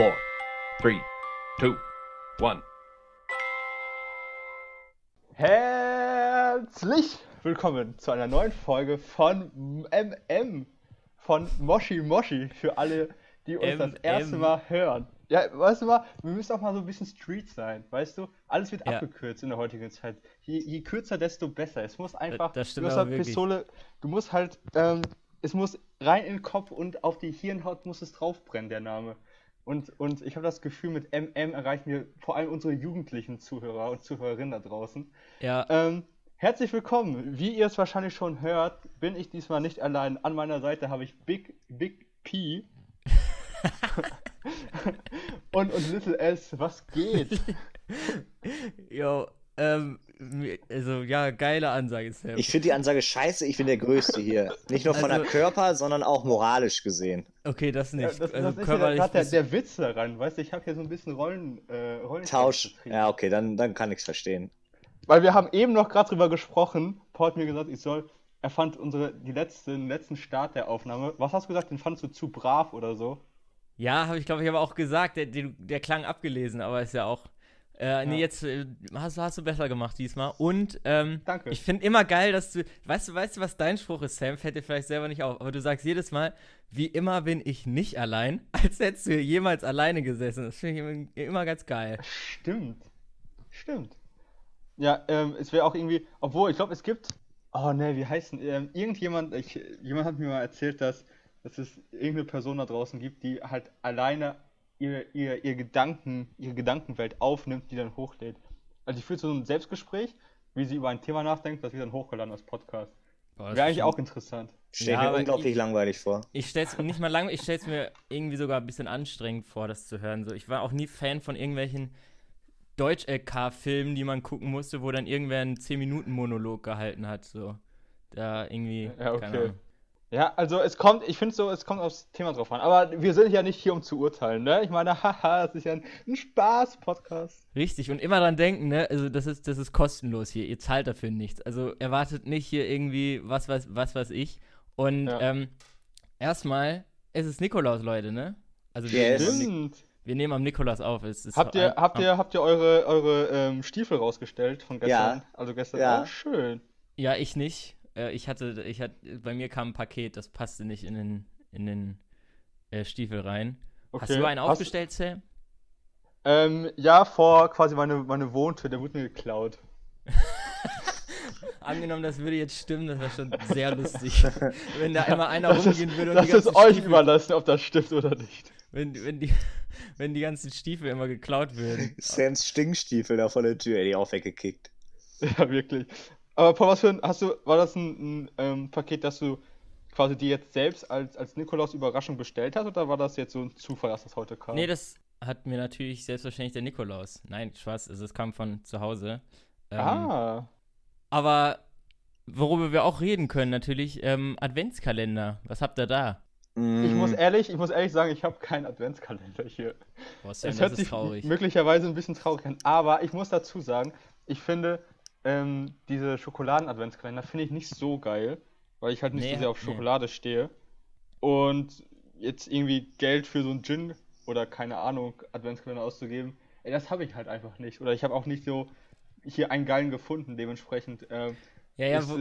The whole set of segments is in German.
four, three, two, one. Herzlich willkommen zu einer neuen Folge von MM von Moshi Moshi für alle, die uns das erste Mal hören. Ja, weißt du mal, wir müssen auch mal so ein bisschen Street sein, weißt du? Alles wird Ja. abgekürzt in der heutigen Zeit. Je, je kürzer, desto besser. Es muss einfach, das stimmt du aber halt wirklich. Pistole, du musst halt, ähm, es muss rein in den Kopf und auf die Hirnhaut muss es draufbrennen, der Name. Und, und ich habe das Gefühl, mit MM erreichen wir vor allem unsere jugendlichen Zuhörer und Zuhörerinnen da draußen. Ja, Ähm, herzlich willkommen. Wie ihr es wahrscheinlich schon hört, bin ich diesmal nicht allein. An meiner Seite habe ich Big, Big P. und, und Little S. Was geht? yo, ähm, also ja, geile Ansage, Sam. Ich finde die Ansage scheiße, ich bin der Größte hier. Nicht nur von Also- der Körper, sondern auch moralisch gesehen. okay, das Ja, nicht. das, also das ist ja gerade der, der Witz daran. Weißt du, ich habe hier so ein bisschen Rollen. Äh, Rollen Tausch. Ja, okay, dann, dann kann ich's verstehen. Weil wir haben eben noch gerade drüber gesprochen. Paul hat mir gesagt, ich soll. Er fand unsere, die letzte, den letzten Start der Aufnahme. Was hast du gesagt? Den fandest du zu brav oder so? Ja, habe ich glaube ich aber auch gesagt, der, der, der klang abgelesen, aber ist ja auch. Äh, nee, Ja. jetzt äh, hast, du- hast du besser gemacht diesmal. Und ähm, Danke. ich finde immer geil, dass du. Weißt du, weißt du, was dein Spruch ist, Sam? Fällt dir vielleicht selber nicht auf, aber du sagst jedes Mal, wie immer bin ich nicht allein, als hättest du jemals alleine gesessen. Das finde ich immer, immer ganz geil. Stimmt. Stimmt. Ja, ähm, es wäre auch irgendwie, obwohl, ich glaube, es gibt, oh ne, wie heißt denn, ähm, irgendjemand, ich, jemand hat mir mal erzählt, dass, dass es irgendeine Person da draußen gibt, die halt alleine ihr, ihr, ihr Gedanken, ihre Gedankenwelt aufnimmt, die dann hochlädt. Also die führt so ein Selbstgespräch, wie sie über ein Thema nachdenkt, das wird dann hochgeladen als Podcast. Boah, Wäre eigentlich auch interessant. Steht Ja, mir unglaublich ich- langweilig vor. Ich stell's mir nicht mal lang, ich stell's mir irgendwie sogar ein bisschen anstrengend vor, das zu hören. So, ich war auch nie Fan von irgendwelchen Deutsch-LK-Filmen, die man gucken musste, wo dann irgendwer einen 10-Minuten-Monolog gehalten hat. So. Da irgendwie. Ja, keine okay. Ja, also es kommt, ich finde so, es kommt aufs Thema drauf an. Aber wir sind ja nicht hier, um zu urteilen, ne? Ich meine, haha, es ist ja ein, ein Spaß-Podcast. Richtig, und immer dran denken, ne? Also, das ist, das ist kostenlos hier. Ihr zahlt dafür nichts. Also, erwartet nicht hier irgendwie was, was, was weiß ich. Und Ja. ähm, erstmal, es ist Nikolaus, Leute, ne? Also, wir, Yes. nehmen, wir nehmen am Nikolaus auf. Es ist Habt ihr, am- habt ihr, habt ihr eure, eure ähm, Stiefel rausgestellt von gestern? Ja. Also gestern. Ja. Oh, schön. Ja, ich nicht. Äh, ich hatte, ich hatte, bei mir kam ein Paket, das passte nicht in den, in den äh, Stiefel rein. Hast Okay. du einen Hast- aufgestellt, Sam? Ähm, ja, vor quasi meine, meine Wohntür, der wurde mir geklaut. Angenommen, das würde jetzt stimmen, das wäre schon sehr lustig. wenn da einmal einer Das ist, rumgehen würde und das die ist euch Stiefel, überlassen, ob das stimmt oder nicht. wenn, wenn, die, wenn die ganzen Stiefel immer geklaut würden. Sams Stinkstiefel da vor der Tür, hätte ich auch weggekickt. Ja, wirklich. Aber Paul, was für ein, hast du, war das ein, ein ähm, Paket, das du quasi dir jetzt selbst als, als Nikolaus Überraschung bestellt hast oder war das jetzt so ein Zufall, dass das heute kam? Nee, das hat mir natürlich selbstverständlich der Nikolaus. Nein, Spaß, also es kam von zu Hause. Ähm, ah. Aber worüber wir auch reden können, natürlich, ähm, Adventskalender. Was habt ihr da? Ich Mm, muss ehrlich, ich muss ehrlich sagen, ich habe keinen Adventskalender hier. Boah, Sam, Es das hört ist sich traurig. möglicherweise ein bisschen traurig an, aber ich muss dazu sagen, ich finde ähm, diese Schokoladen-Adventskalender finde ich nicht so geil, weil ich halt nicht Nee, so sehr auf nee. Schokolade stehe. Und jetzt irgendwie Geld für so einen Gin oder keine Ahnung, Adventskalender auszugeben, ey, das habe ich halt einfach nicht. Oder ich habe auch nicht so hier einen geilen gefunden, dementsprechend ähm, Ja, ja, wo,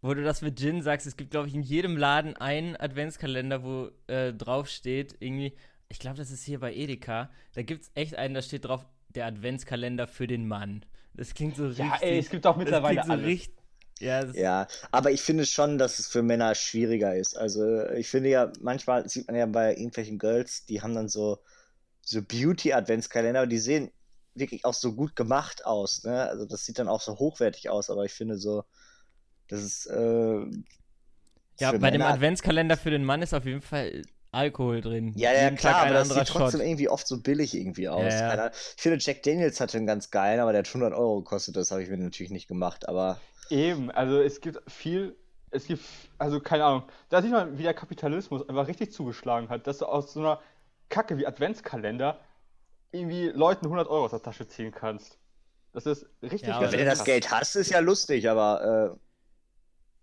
wo du das mit Gin sagst, es gibt, glaube ich, in jedem Laden einen Adventskalender, wo äh, drauf steht, irgendwie, ich glaube, das ist hier bei Edeka, da gibt es echt einen, da steht drauf, der Adventskalender für den Mann. Das klingt so richtig. Ja, ey, es gibt auch mittlerweile so alles. richtig. Ja, das, Ja, aber ich finde schon, dass es für Männer schwieriger ist. Also ich finde ja, manchmal sieht man ja bei irgendwelchen Girls, die haben dann so, so Beauty-Adventskalender, die sehen wirklich auch so gut gemacht aus. Ne? Also das sieht dann auch so hochwertig aus, aber ich finde so, das ist äh, ja bei dem Männer- Adventskalender für den Mann ist auf jeden Fall Alkohol drin. Ja, ja, Jeden klar, aber das sieht trotzdem Shot. irgendwie oft so billig irgendwie aus. Ja, ja. Ich finde, Jack Daniels hatte einen ganz geilen, aber der hat 100 Euro gekostet. Das habe ich mir natürlich nicht gemacht, aber Eben, also es gibt viel, es gibt, also keine Ahnung, da sieht man, wie der Kapitalismus einfach richtig zugeschlagen hat, dass du aus so einer Kacke wie Adventskalender irgendwie Leuten 100 Euro aus der Tasche ziehen kannst. Das ist richtig Ja, wenn du das. Geld hast, ist ja lustig, aber äh,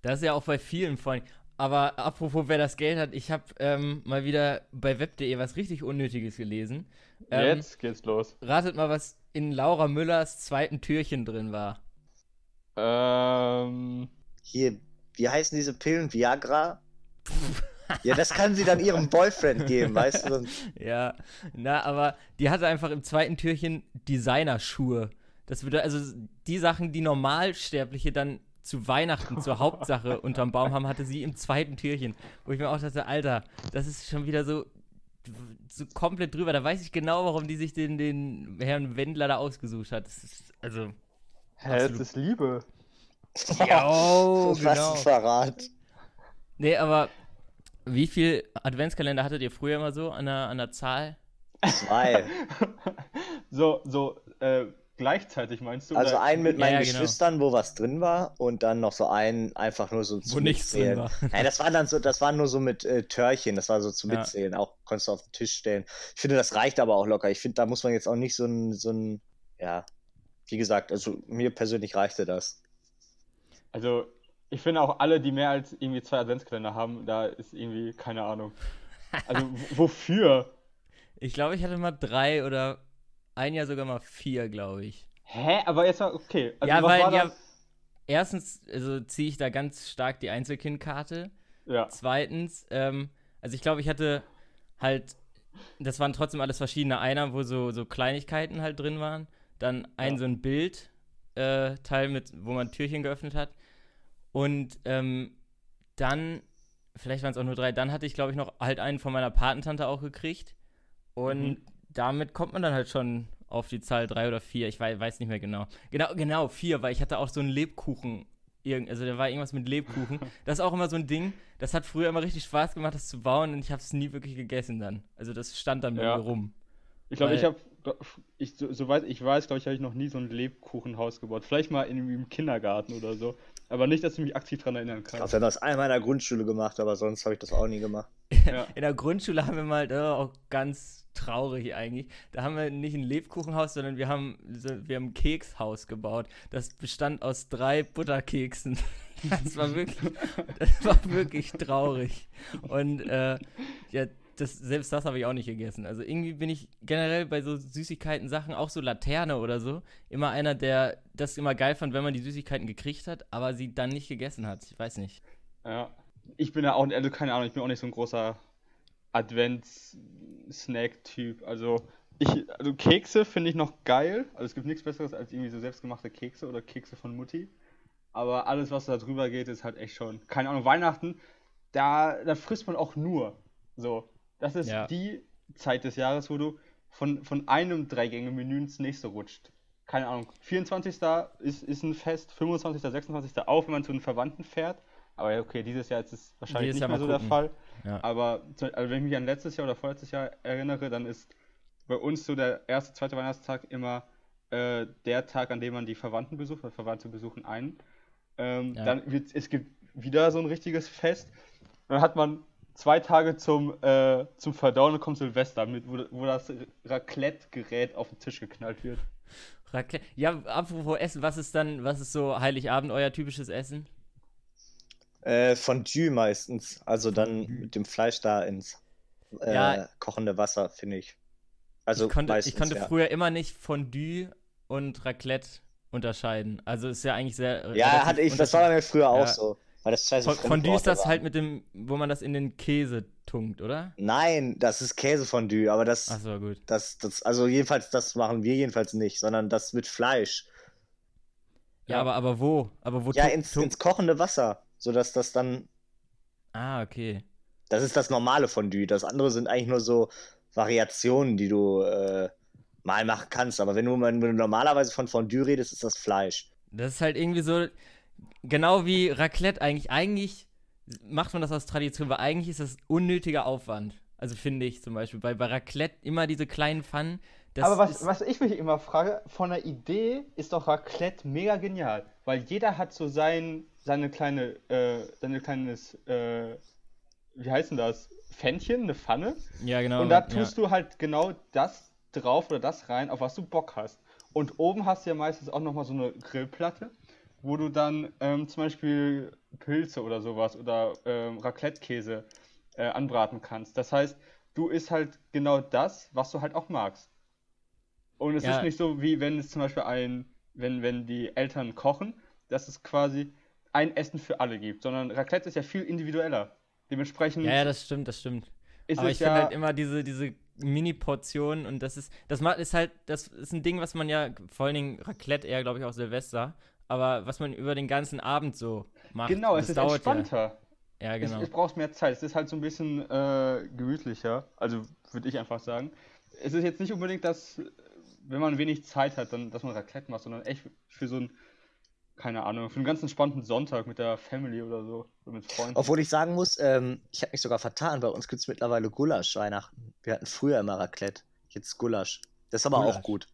Das ist ja auch bei vielen vor allem. Aber apropos, wer das Geld hat, ich habe ähm, mal wieder bei web.de was richtig Unnötiges gelesen. Ähm, Jetzt geht's los. Ratet mal, was in Laura Müllers zweiten Türchen drin war. Ähm. Hier, wie heißen diese Pillen? Viagra? ja, das kann sie dann ihrem Boyfriend geben, weißt du? Ja, na, aber die hatte einfach im zweiten Türchen Designerschuhe. Das würde also die Sachen, die Normalsterbliche dann zu Weihnachten zur Hauptsache unterm Baum haben, hatte sie im zweiten Türchen. Wo ich mir auch dachte, Alter, das ist schon wieder so, so komplett drüber. Da weiß ich genau, warum die sich den, den Herrn Wendler da ausgesucht hat. Das ist, also. Hä, Absolut. ist Liebe. Ja, oh, Was ein Verrat. Nee, aber wie viel Adventskalender hattet ihr früher immer so an der, an der Zahl? Zwei. So, so, äh, gleichzeitig meinst du? Also einen mit meinen ja, genau. Geschwistern, wo was drin war, und dann noch so einen einfach nur so Wo nichts drin war. Nein, das war dann so, das war nur so mit äh, Törchen, das war so zu Ja. mitzählen. Auch konntest du auf den Tisch stellen. Ich finde, das reicht aber auch locker. Ich finde, da muss man jetzt auch nicht so ein, so ein, ja, wie gesagt, also mir persönlich reichte das. Also, ich finde auch alle, die mehr als irgendwie zwei Adventskalender haben, da ist irgendwie keine Ahnung. Also, wofür? Ich glaube, ich hatte mal drei oder ein Jahr sogar mal vier, glaube ich. Hä? Aber jetzt mal, okay. Also, ja, weil ja, erstens, also ziehe ich da ganz stark die Einzelkindkarte. Ja. Zweitens, ähm, also ich glaube, ich hatte halt, das waren trotzdem alles verschiedene. Einer, wo so, so Kleinigkeiten halt drin waren. Dann ein Ja. so ein Bild, äh, Teil mit, wo man Türchen geöffnet hat. Und ähm, dann, vielleicht waren es auch nur drei, dann hatte ich, glaube ich, noch halt einen von meiner Patentante auch gekriegt. Und Mhm. Damit kommt man dann halt schon auf die Zahl drei oder vier. Ich weiß, weiß nicht mehr genau. Genau, genau, vier, weil ich hatte auch so einen Lebkuchen. Also da war irgendwas mit Lebkuchen. Das ist auch immer so ein Ding. Das hat früher immer richtig Spaß gemacht, das zu bauen und ich habe es nie wirklich gegessen dann. Also das stand dann bei Ja. mir rum. Ich glaube, ich habe, ich, so, soweit ich weiß, glaube ich, habe ich noch nie so ein Lebkuchenhaus gebaut. Vielleicht mal in, im Kindergarten oder so. Aber nicht, dass ich mich aktiv daran erinnern Ich kann. glaube, wir haben das einmal in der Grundschule gemacht, aber sonst habe ich das auch nie gemacht. Ja. In der Grundschule haben wir mal, war auch ganz traurig eigentlich, da haben wir nicht ein Lebkuchenhaus, sondern wir haben, wir haben ein Kekshaus gebaut. Das bestand aus drei Butterkeksen. Das war wirklich, das war wirklich traurig. Und äh, ja, das, selbst das habe ich auch nicht gegessen. Also irgendwie bin ich generell bei so Süßigkeiten Sachen, auch so Laterne oder so, immer einer, der das immer geil fand, wenn man die Süßigkeiten gekriegt hat, aber sie dann nicht gegessen hat. Ich weiß nicht. Ja. Ich bin ja auch, also keine Ahnung, ich bin auch nicht so ein großer Advents-Snack-Typ. Also, ich, also Kekse finde ich noch geil. Also es gibt nichts Besseres als irgendwie so selbstgemachte Kekse oder Kekse von Mutti. Aber alles, was da drüber geht, ist halt echt schon. Keine Ahnung, Weihnachten, da, da frisst man auch nur. So. Das ist Ja. die Zeit des Jahres, wo du von, von einem Dreigänge-Menü ins nächste rutscht. Keine Ahnung. 24. ist, ist ein Fest, 25., 26. auch, wenn man zu den Verwandten fährt. Aber ja, okay, dieses Jahr ist es wahrscheinlich Dieses nicht Jahr mehr so der. Fall. Ja. Aber also wenn ich mich an letztes Jahr oder vorletztes Jahr erinnere, dann ist bei uns so der erste, zweite Weihnachtstag immer äh, der Tag, an dem man die Verwandten besucht, weil Verwandte besuchen einen. Ähm, Ja. Dann wird es gibt wieder so ein richtiges Fest. Dann hat man zwei Tage zum, äh, zum Verdauen und kommt Silvester, mit, wo, wo das Raclette-Gerät auf den Tisch geknallt wird. Raclette. Ja, apropos Essen, was ist dann, was ist so Heiligabend euer typisches Essen? Äh, Fondue meistens. Also dann mit dem Fleisch da ins äh, Ja. kochende Wasser, finde ich. Also ich konnte, meistens, ich konnte ja. früher immer nicht Fondue und Raclette unterscheiden. Also ist ja eigentlich sehr. äh, Ja, hatte ich, das war bei mir früher auch Ja. so. Weil das so Fon- Fondue ist das waren. halt mit dem, wo man das in den Käse tunkt, oder? Nein, das ist Käsefondue, aber das, Achso, gut. das, das, also jedenfalls, das machen wir jedenfalls nicht, sondern das mit Fleisch. Ja, Ja. aber, aber wo? Aber wo Ja, ins, ins kochende Wasser, sodass das dann, Ah, okay. das ist das normale Fondue. Das andere sind eigentlich nur so Variationen, die du äh, mal machen kannst. Aber wenn du, wenn du normalerweise von Fondue redest, ist das Fleisch. Das ist halt irgendwie so, genau wie Raclette eigentlich. Eigentlich macht man das aus Tradition, weil eigentlich ist das unnötiger Aufwand. Also finde ich zum Beispiel. Bei, bei Raclette immer diese kleinen Pfannen. Das Aber was, was ich mich immer frage, von der Idee ist doch Raclette mega genial, weil jeder hat so sein, seine kleine, äh, seine kleines, äh, wie heißt denn das? Pfännchen, eine Pfanne. Ja, genau. und da ja. tust du halt genau das drauf oder das rein, auf was du Bock hast. Und oben hast du ja meistens auch nochmal so eine Grillplatte. wo du dann ähm, zum Beispiel Pilze oder sowas oder ähm, Raclette-Käse äh, anbraten kannst. Das heißt, du isst halt genau das, was du halt auch magst. Und es Ja. ist nicht so, wie wenn es zum Beispiel ein, wenn, wenn die Eltern kochen, dass es quasi ein Essen für alle gibt, sondern Raclette ist ja viel individueller. Dementsprechend Ja, ja, das stimmt, das stimmt. Aber es ich finde ja halt immer diese, diese Mini-Portionen und das ist, das macht, ist halt, das ist ein Ding, was man ja, vor allen Dingen Raclette eher, glaube ich, auch Silvester, aber was man über den ganzen Abend so macht. genau, es ist dauert entspannter. Ja, ja Es, genau. es braucht mehr Zeit. Es ist halt so ein bisschen äh, gemütlicher. Also würde ich einfach sagen. Es ist jetzt nicht unbedingt, dass, wenn man wenig Zeit hat, dann, dass man Raclette macht, sondern echt für so einen, keine Ahnung, für einen ganz entspannten Sonntag mit der Family oder so. Oder mit Freunden. Obwohl ich sagen muss, ähm, ich habe mich sogar vertan. Bei uns gibt es mittlerweile Gulasch Weihnachten. Wir hatten früher immer Raclette. Jetzt Gulasch. Das ist aber Gulasch. auch gut.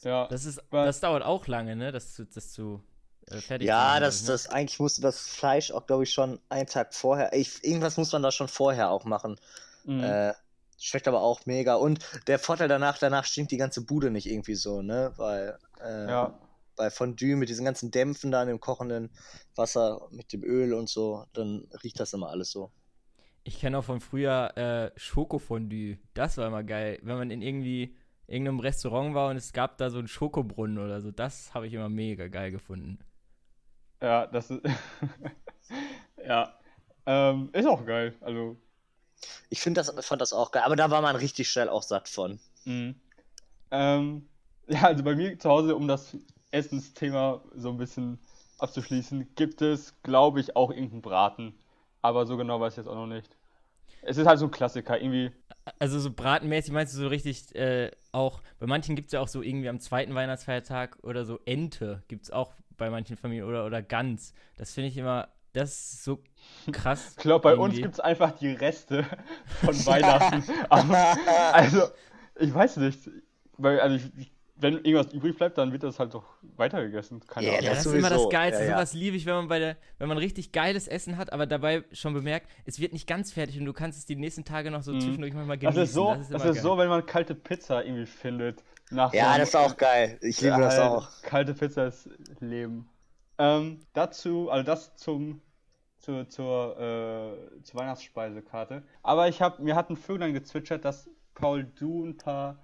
ja, Das ist, das dauert auch lange, ne, das zu, das zu äh, fertig Ja, machen, das, ich, das eigentlich musste das Fleisch auch, glaube ich, schon einen Tag vorher. Ich, irgendwas muss man da schon vorher auch machen. mhm. Äh, schmeckt aber auch mega. Und der Vorteil danach, danach stinkt die ganze Bude nicht irgendwie so, ne? Weil äh, ja. Bei Fondue mit diesen ganzen Dämpfen da in dem kochenden Wasser mit dem Öl und so, dann riecht das immer alles so. Ich kenne auch von früher äh, Schokofondue. Das war immer geil. Wenn man in irgendwie irgendeinem Restaurant war und es gab da so einen Schokobrunnen oder so, das habe ich immer mega geil gefunden. Ja, das ist. ja. Ähm, ist auch geil. Also. Ich find das, fand das auch geil, aber da war man richtig schnell auch satt von. Mhm. Ähm, ja, also bei mir zu Hause, um das Essensthema so ein bisschen abzuschließen, gibt es, glaube ich, auch irgendeinen Braten. Aber so genau weiß ich jetzt auch noch nicht. Es ist halt so ein Klassiker, irgendwie. Also so bratenmäßig meinst du so richtig äh, auch, bei manchen gibt es ja auch so irgendwie am zweiten Weihnachtsfeiertag oder so Ente gibt es auch bei manchen Familien oder, oder Gans. Das finde ich immer, das ist so krass. Ich glaube, bei uns irgendwie. gibt es einfach die Reste von Weihnachten. Aber, also, ich weiß nicht. Weil, also ich, ich- wenn irgendwas übrig bleibt, dann wird das halt doch weitergegessen. Keine Ja, Ahnung. Ja, das das ist immer das. Geilste. Ja, ja. Sowas liebe ich, wenn man bei der, wenn man richtig geiles Essen hat, aber dabei schon bemerkt, es wird nicht ganz fertig und du kannst es die nächsten Tage noch so Mhm. zwischendurch manchmal Das genießen. ist so, das ist, immer geil. so, wenn man kalte Pizza irgendwie findet. Nach Ja, so das ist auch geil. Ich liebe das auch. Kalte Pizza ist Leben. Ähm, dazu, also das zum zur, zur, äh, zur Weihnachtsspeisekarte. Aber ich habe, mir hat ein Vöglein gezwitschert, dass Paul du ein paar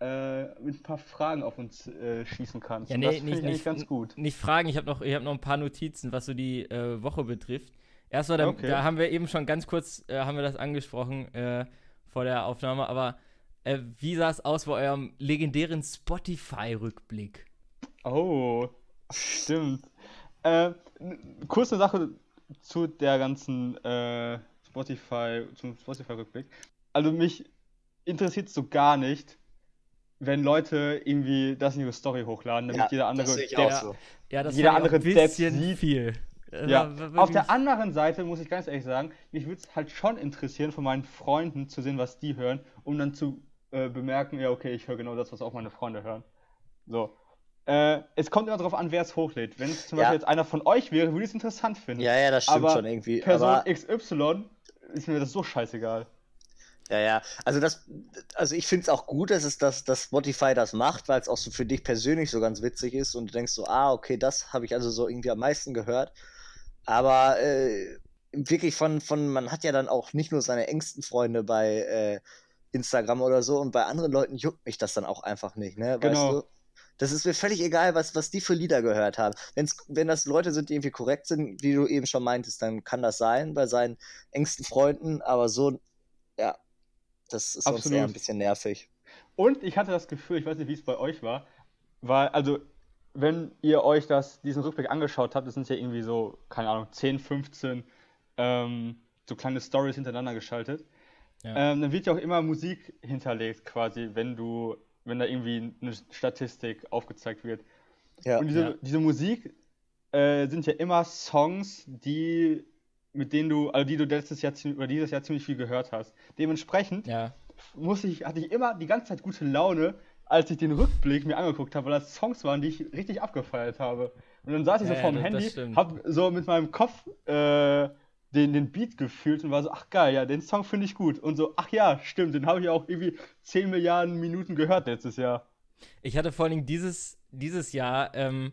äh, mit ein paar Fragen auf uns äh, schießen kannst. Ja, nee, das nicht, finde ich nicht, ganz gut. nicht fragen. Ich habe noch, ich hab noch ein paar Notizen, was so die äh, Woche betrifft. Erstmal, da, Okay. da haben wir eben schon ganz kurz, äh, haben wir das angesprochen äh, vor der Aufnahme, aber äh, wie sah es aus bei eurem legendären Spotify-Rückblick? Oh, stimmt. Kurze Sache zu der ganzen Spotify, zum Spotify-Rückblick. Also mich interessiert so gar nicht, wenn Leute irgendwie das in ihre Story hochladen, damit Ja, jeder andere das sehe ich Depp- auch so. Ja, das Jeder andere ein Depp bisschen sieht- viel. Das Ja, war auf der anderen Seite muss ich ganz ehrlich sagen, mich würde es halt schon interessieren, von meinen Freunden zu sehen, was die hören, um dann zu äh, bemerken, ja, okay, ich höre genau das, was auch meine Freunde hören. So. Äh, es kommt immer darauf an, wer es hochlädt. Wenn es zum Ja. Beispiel jetzt einer von euch wäre, würde ich es interessant finden. Ja, ja, das stimmt Aber schon irgendwie. Person aber XY ist mir das so scheißegal. Ja, ja. Also das, also ich finde es auch gut, dass es das, dass Spotify das macht, weil es auch so für dich persönlich so ganz witzig ist und du denkst so, ah, okay, das habe ich also so irgendwie am meisten gehört. Aber äh, wirklich von, von, man hat ja dann auch nicht nur seine engsten Freunde bei äh, Instagram oder so und bei anderen Leuten juckt mich das dann auch einfach nicht, ne? Weißt Genau. du? Das ist mir völlig egal, was, was die für Lieder gehört haben. Wenn's, wenn das Leute sind, die irgendwie korrekt sind, wie du eben schon meintest, dann kann das sein bei seinen engsten Freunden, aber so, ja, das ist sonst Absolut. eher ein bisschen nervig. Und ich hatte das Gefühl, ich weiß nicht, wie es bei euch war, weil, also, wenn ihr euch das, diesen Rückblick angeschaut habt, das sind ja irgendwie so, keine Ahnung, 10, 15 ähm, so kleine Stories hintereinander geschaltet. Ja. Ähm, dann wird ja auch immer Musik hinterlegt, quasi, wenn du, wenn da irgendwie eine Statistik aufgezeigt wird. Ja. Und diese, Ja. diese Musik äh, sind ja immer Songs, die, mit denen du, also die du letztes Jahr oder dieses Jahr ziemlich viel gehört hast. Dementsprechend Ja. muss ich, hatte ich immer die ganze Zeit gute Laune, als ich den Rückblick mir angeguckt habe, weil das Songs waren, die ich richtig abgefeiert habe. Und dann saß ich so Ja, das- das Handy, hab so mit meinem Kopf äh, den, den Beat gefühlt und war so, ach geil, ja, den Song finde ich gut. Und so, ach ja, stimmt, den habe ich auch irgendwie 10 Milliarden Minuten gehört letztes Jahr. Ich hatte vor allen Dingen dieses, dieses Jahr ähm,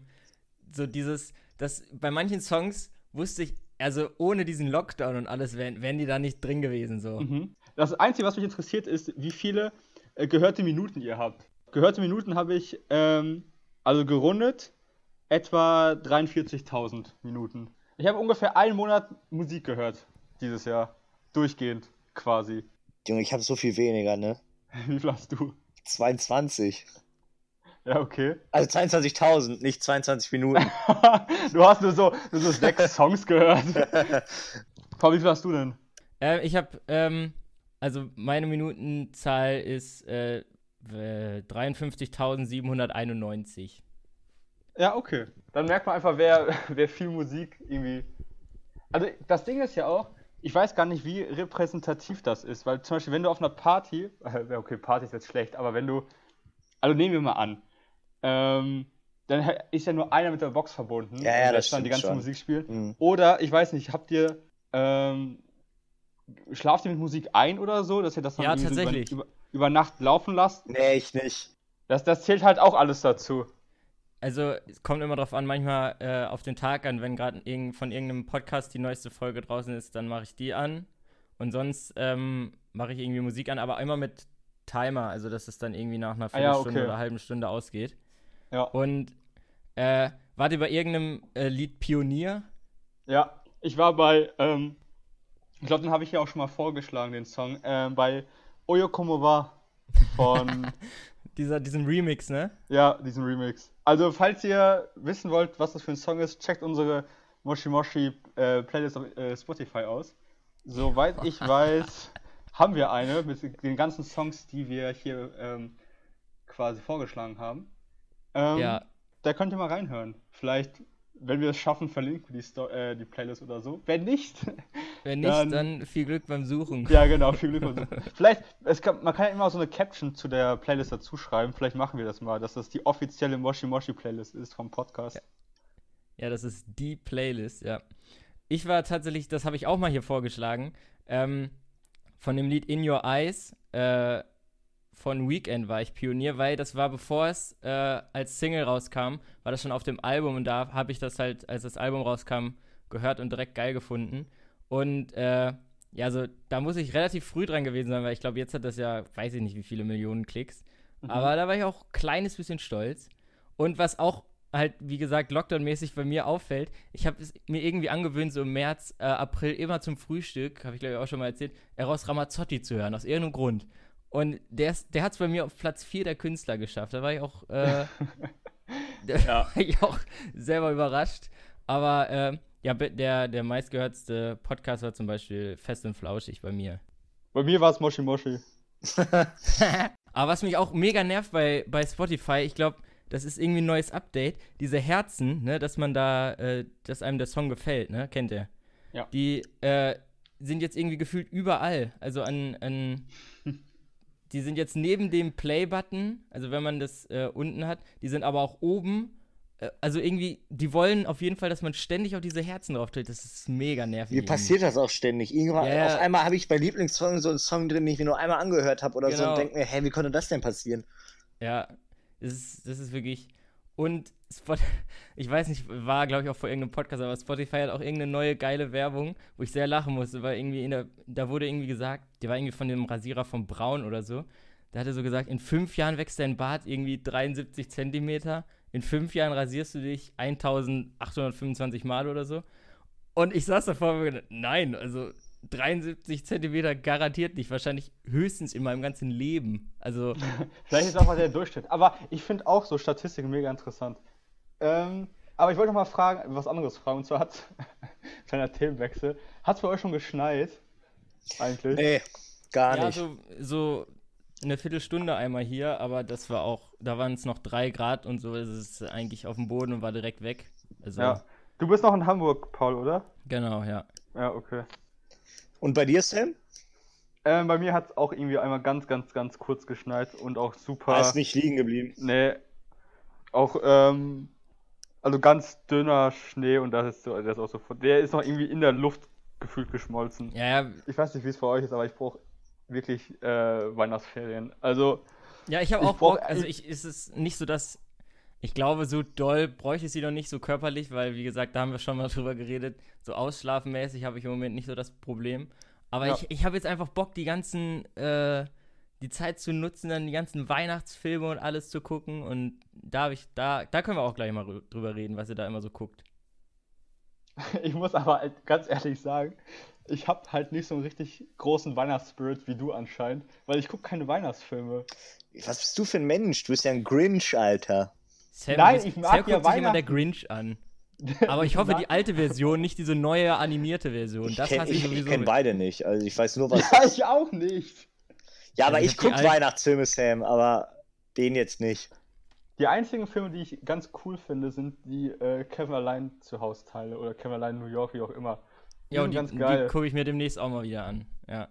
so dieses, dass bei manchen Songs wusste ich, also ohne diesen Lockdown und alles, wären, wären die da nicht drin gewesen. So. Mhm. Das Einzige, was mich interessiert, ist, wie viele äh, gehörte Minuten ihr habt. Gehörte Minuten habe ich, ähm, also gerundet, etwa 43.000 Minuten. Ich habe ungefähr einen Monat Musik gehört dieses Jahr. Durchgehend, quasi. Junge, ich habe so viel weniger, ne? Wie viel hast du? 22. Ja, okay. Also 22.000, nicht 22 Minuten. du hast nur so, nur so sechs Songs gehört. Paul, wie viel hast du denn? Äh, ich habe, ähm, also meine Minutenzahl ist äh, äh, 53.791. Ja, okay. Dann merkt man einfach, wer, wer viel Musik irgendwie. Also das Ding ist ja auch, ich weiß gar nicht, wie repräsentativ das ist, weil zum Beispiel, wenn du auf einer Party, äh, okay, Party ist jetzt schlecht, aber wenn du, also nehmen wir mal an, ähm, dann ist ja nur einer mit der Box verbunden, Ja, ja, und das dann die ganze schon. Musik spielt. Mhm. Oder, ich weiß nicht, habt ihr, ähm, schlaft ihr mit Musik ein oder so, dass ihr das dann Ja, irgendwie so tatsächlich. über, über, über Nacht laufen lasst? Nee, ich nicht. Das, das zählt halt auch alles dazu. Also es kommt immer drauf an, manchmal äh, auf den Tag an, wenn gerade irgend, von irgendeinem Podcast die neueste Folge draußen ist, dann mache ich die an. Und sonst ähm, mache ich irgendwie Musik an, aber immer mit Timer, also dass es dann irgendwie nach einer Ah ja, Viertelstunde okay. oder halben Stunde ausgeht. Ja. Und äh, wart ihr bei irgendeinem äh, Lied Pionier? Ja, ich war bei, ähm, ich glaube, den habe ich ja auch schon mal vorgeschlagen, den Song, ähm, bei Oyo Como wa von, Dieser, diesen Remix, ne? ja, diesem Remix. Also, falls ihr wissen wollt, was das für ein Song ist, checkt unsere Moshi Moshi äh, Playlist auf äh, Spotify aus. Soweit ich weiß, haben wir eine mit den ganzen Songs, die wir hier ähm, quasi vorgeschlagen haben. Ähm, Ja. Da könnt ihr mal reinhören. Vielleicht, wenn wir es schaffen, verlinken wir die, Sto äh, die Playlist oder so. Wenn nicht, Wenn nicht, Dann- dann, viel Glück beim Suchen. Ja, genau, viel Glück. Vielleicht, es kann, man kann ja immer so eine Caption zu der Playlist dazu schreiben. Vielleicht machen wir das mal, dass das die offizielle Moshi Moshi Playlist ist vom Podcast. Ja, das ist die Playlist, ja. Ich war tatsächlich, das habe ich auch mal hier vorgeschlagen, ähm, von dem Lied In Your Eyes äh, von Weekend war ich Pionier, weil das war, bevor es äh, als Single rauskam, war das schon auf dem Album und da habe ich das halt, als das Album rauskam, gehört und direkt geil gefunden. Und äh, ja, also da muss ich relativ früh dran gewesen sein, weil ich glaube, jetzt hat das ja, weiß ich nicht, wie viele Millionen Klicks. Aber da war ich auch ein kleines bisschen stolz. Und was auch halt, wie gesagt, Lockdown-mäßig bei mir auffällt, ich habe es mir irgendwie angewöhnt, so im März, äh, April immer zum Frühstück, habe ich glaube ich auch schon mal erzählt, Eros Ramazzotti zu hören, aus irgendeinem Grund. Und der, der hat es bei mir auf Platz 4 der Künstler geschafft. Da war ich auch, äh, Ja. war ich auch selber überrascht. Aber äh, ja, der, der meistgehörtste Podcast war zum Beispiel Fest und Flauschig bei mir. Bei mir war es Moshi Moshi. Aber was mich auch mega nervt bei, bei Spotify, ich glaube, das ist irgendwie ein neues Update. Diese Herzen, ne, dass man da, äh, dass einem der Song gefällt, ne, kennt ihr? Ja. Die äh, sind jetzt irgendwie gefühlt überall. Also an, an die sind jetzt neben dem Play-Button, also wenn man das äh, unten hat, die sind aber auch oben. Äh, also irgendwie, die wollen auf jeden Fall, dass man ständig auf diese Herzen drauf tritt. Das ist mega nervig. Mir irgendwie. passiert das auch ständig. Irgendwann, Ja, ja. Auf einmal habe ich bei Lieblingssong so einen Song drin, den ich mir nur einmal angehört habe oder so Genau. und denke mir, hä, wie konnte das denn passieren? Ja, das ist, das ist wirklich. Und Spot, ich weiß nicht, war glaube ich auch vor irgendeinem Podcast, aber Spotify hat auch irgendeine neue geile Werbung, wo ich sehr lachen musste, weil irgendwie der, da wurde irgendwie gesagt, die war irgendwie von dem Rasierer von Braun oder so. Da hat er so gesagt, in fünf Jahren wächst dein Bart irgendwie 73 Zentimeter, in fünf Jahren rasierst du dich 1825 Mal oder so. Und ich saß davor und mir gedacht, nein, also 73 Zentimeter garantiert nicht, wahrscheinlich höchstens in meinem ganzen Leben. Also, Vielleicht ist auch der Durchschnitt. Aber ich finde auch so Statistiken mega interessant. Ähm, aber ich wollte noch mal fragen, was anderes fragen. Und zwar hat, kleiner Themenwechsel, hat es bei euch schon geschneit? Eigentlich? Nee, gar Ja, nicht. so, so eine Viertelstunde einmal hier, aber das war auch, da waren es noch drei Grad und so, es ist eigentlich auf dem Boden und war direkt weg. Also, Ja. Du bist noch in Hamburg, Paul, oder? genau, ja. Ja, okay. Und bei dir, Sam? Ähm, bei mir hat es auch irgendwie einmal ganz, ganz, ganz kurz geschneit und auch super. Ist nicht liegen geblieben. Nee. Auch, ähm, also ganz dünner Schnee und das ist so, der ist auch so, der ist noch irgendwie in der Luft gefühlt geschmolzen. Ja, ja, Ich weiß nicht, wie es für euch ist, aber ich brauche wirklich äh, Weihnachtsferien. Also, ja ich habe auch Bock, also ich, ist es nicht so, dass Ich glaube, so doll bräuchte ich sie noch nicht so körperlich, weil, wie gesagt, da haben wir schon mal drüber geredet. So ausschlafenmäßig habe ich im Moment nicht so das Problem. Aber Ja. ich, ich habe jetzt einfach Bock, die ganzen, äh, die Zeit zu nutzen, dann die ganzen Weihnachtsfilme und alles zu gucken. Und da habe ich, da, da können wir auch gleich mal rü- drüber reden, was ihr da immer so guckt. Ich muss aber halt ganz ehrlich sagen, ich habe halt nicht so einen richtig großen Weihnachtsspirit wie du anscheinend, weil ich gucke keine Weihnachtsfilme. Was bist du für ein Mensch? Du bist ja ein Grinch, Alter. Sam, Nein, ich mag Sam ja guckt sich immer der. Grinch an. Aber ich hoffe, die alte Version, nicht diese neue animierte Version. Ich Das kenne hasse ich ich, ich kenn mit. beide nicht. Also ich weiß nur, was. Ja, ich auch nicht. Ja, aber Also ich gucke Weihnachtsfilme, Sam, aber den jetzt nicht. Die einzigen Filme, die ich ganz cool finde, sind die äh, Kevin Allein zu Haus Teile oder Kevin Allein New York, wie auch immer. Die Ja, und sind die, ganz die gucke ich mir demnächst auch mal wieder an. Ja.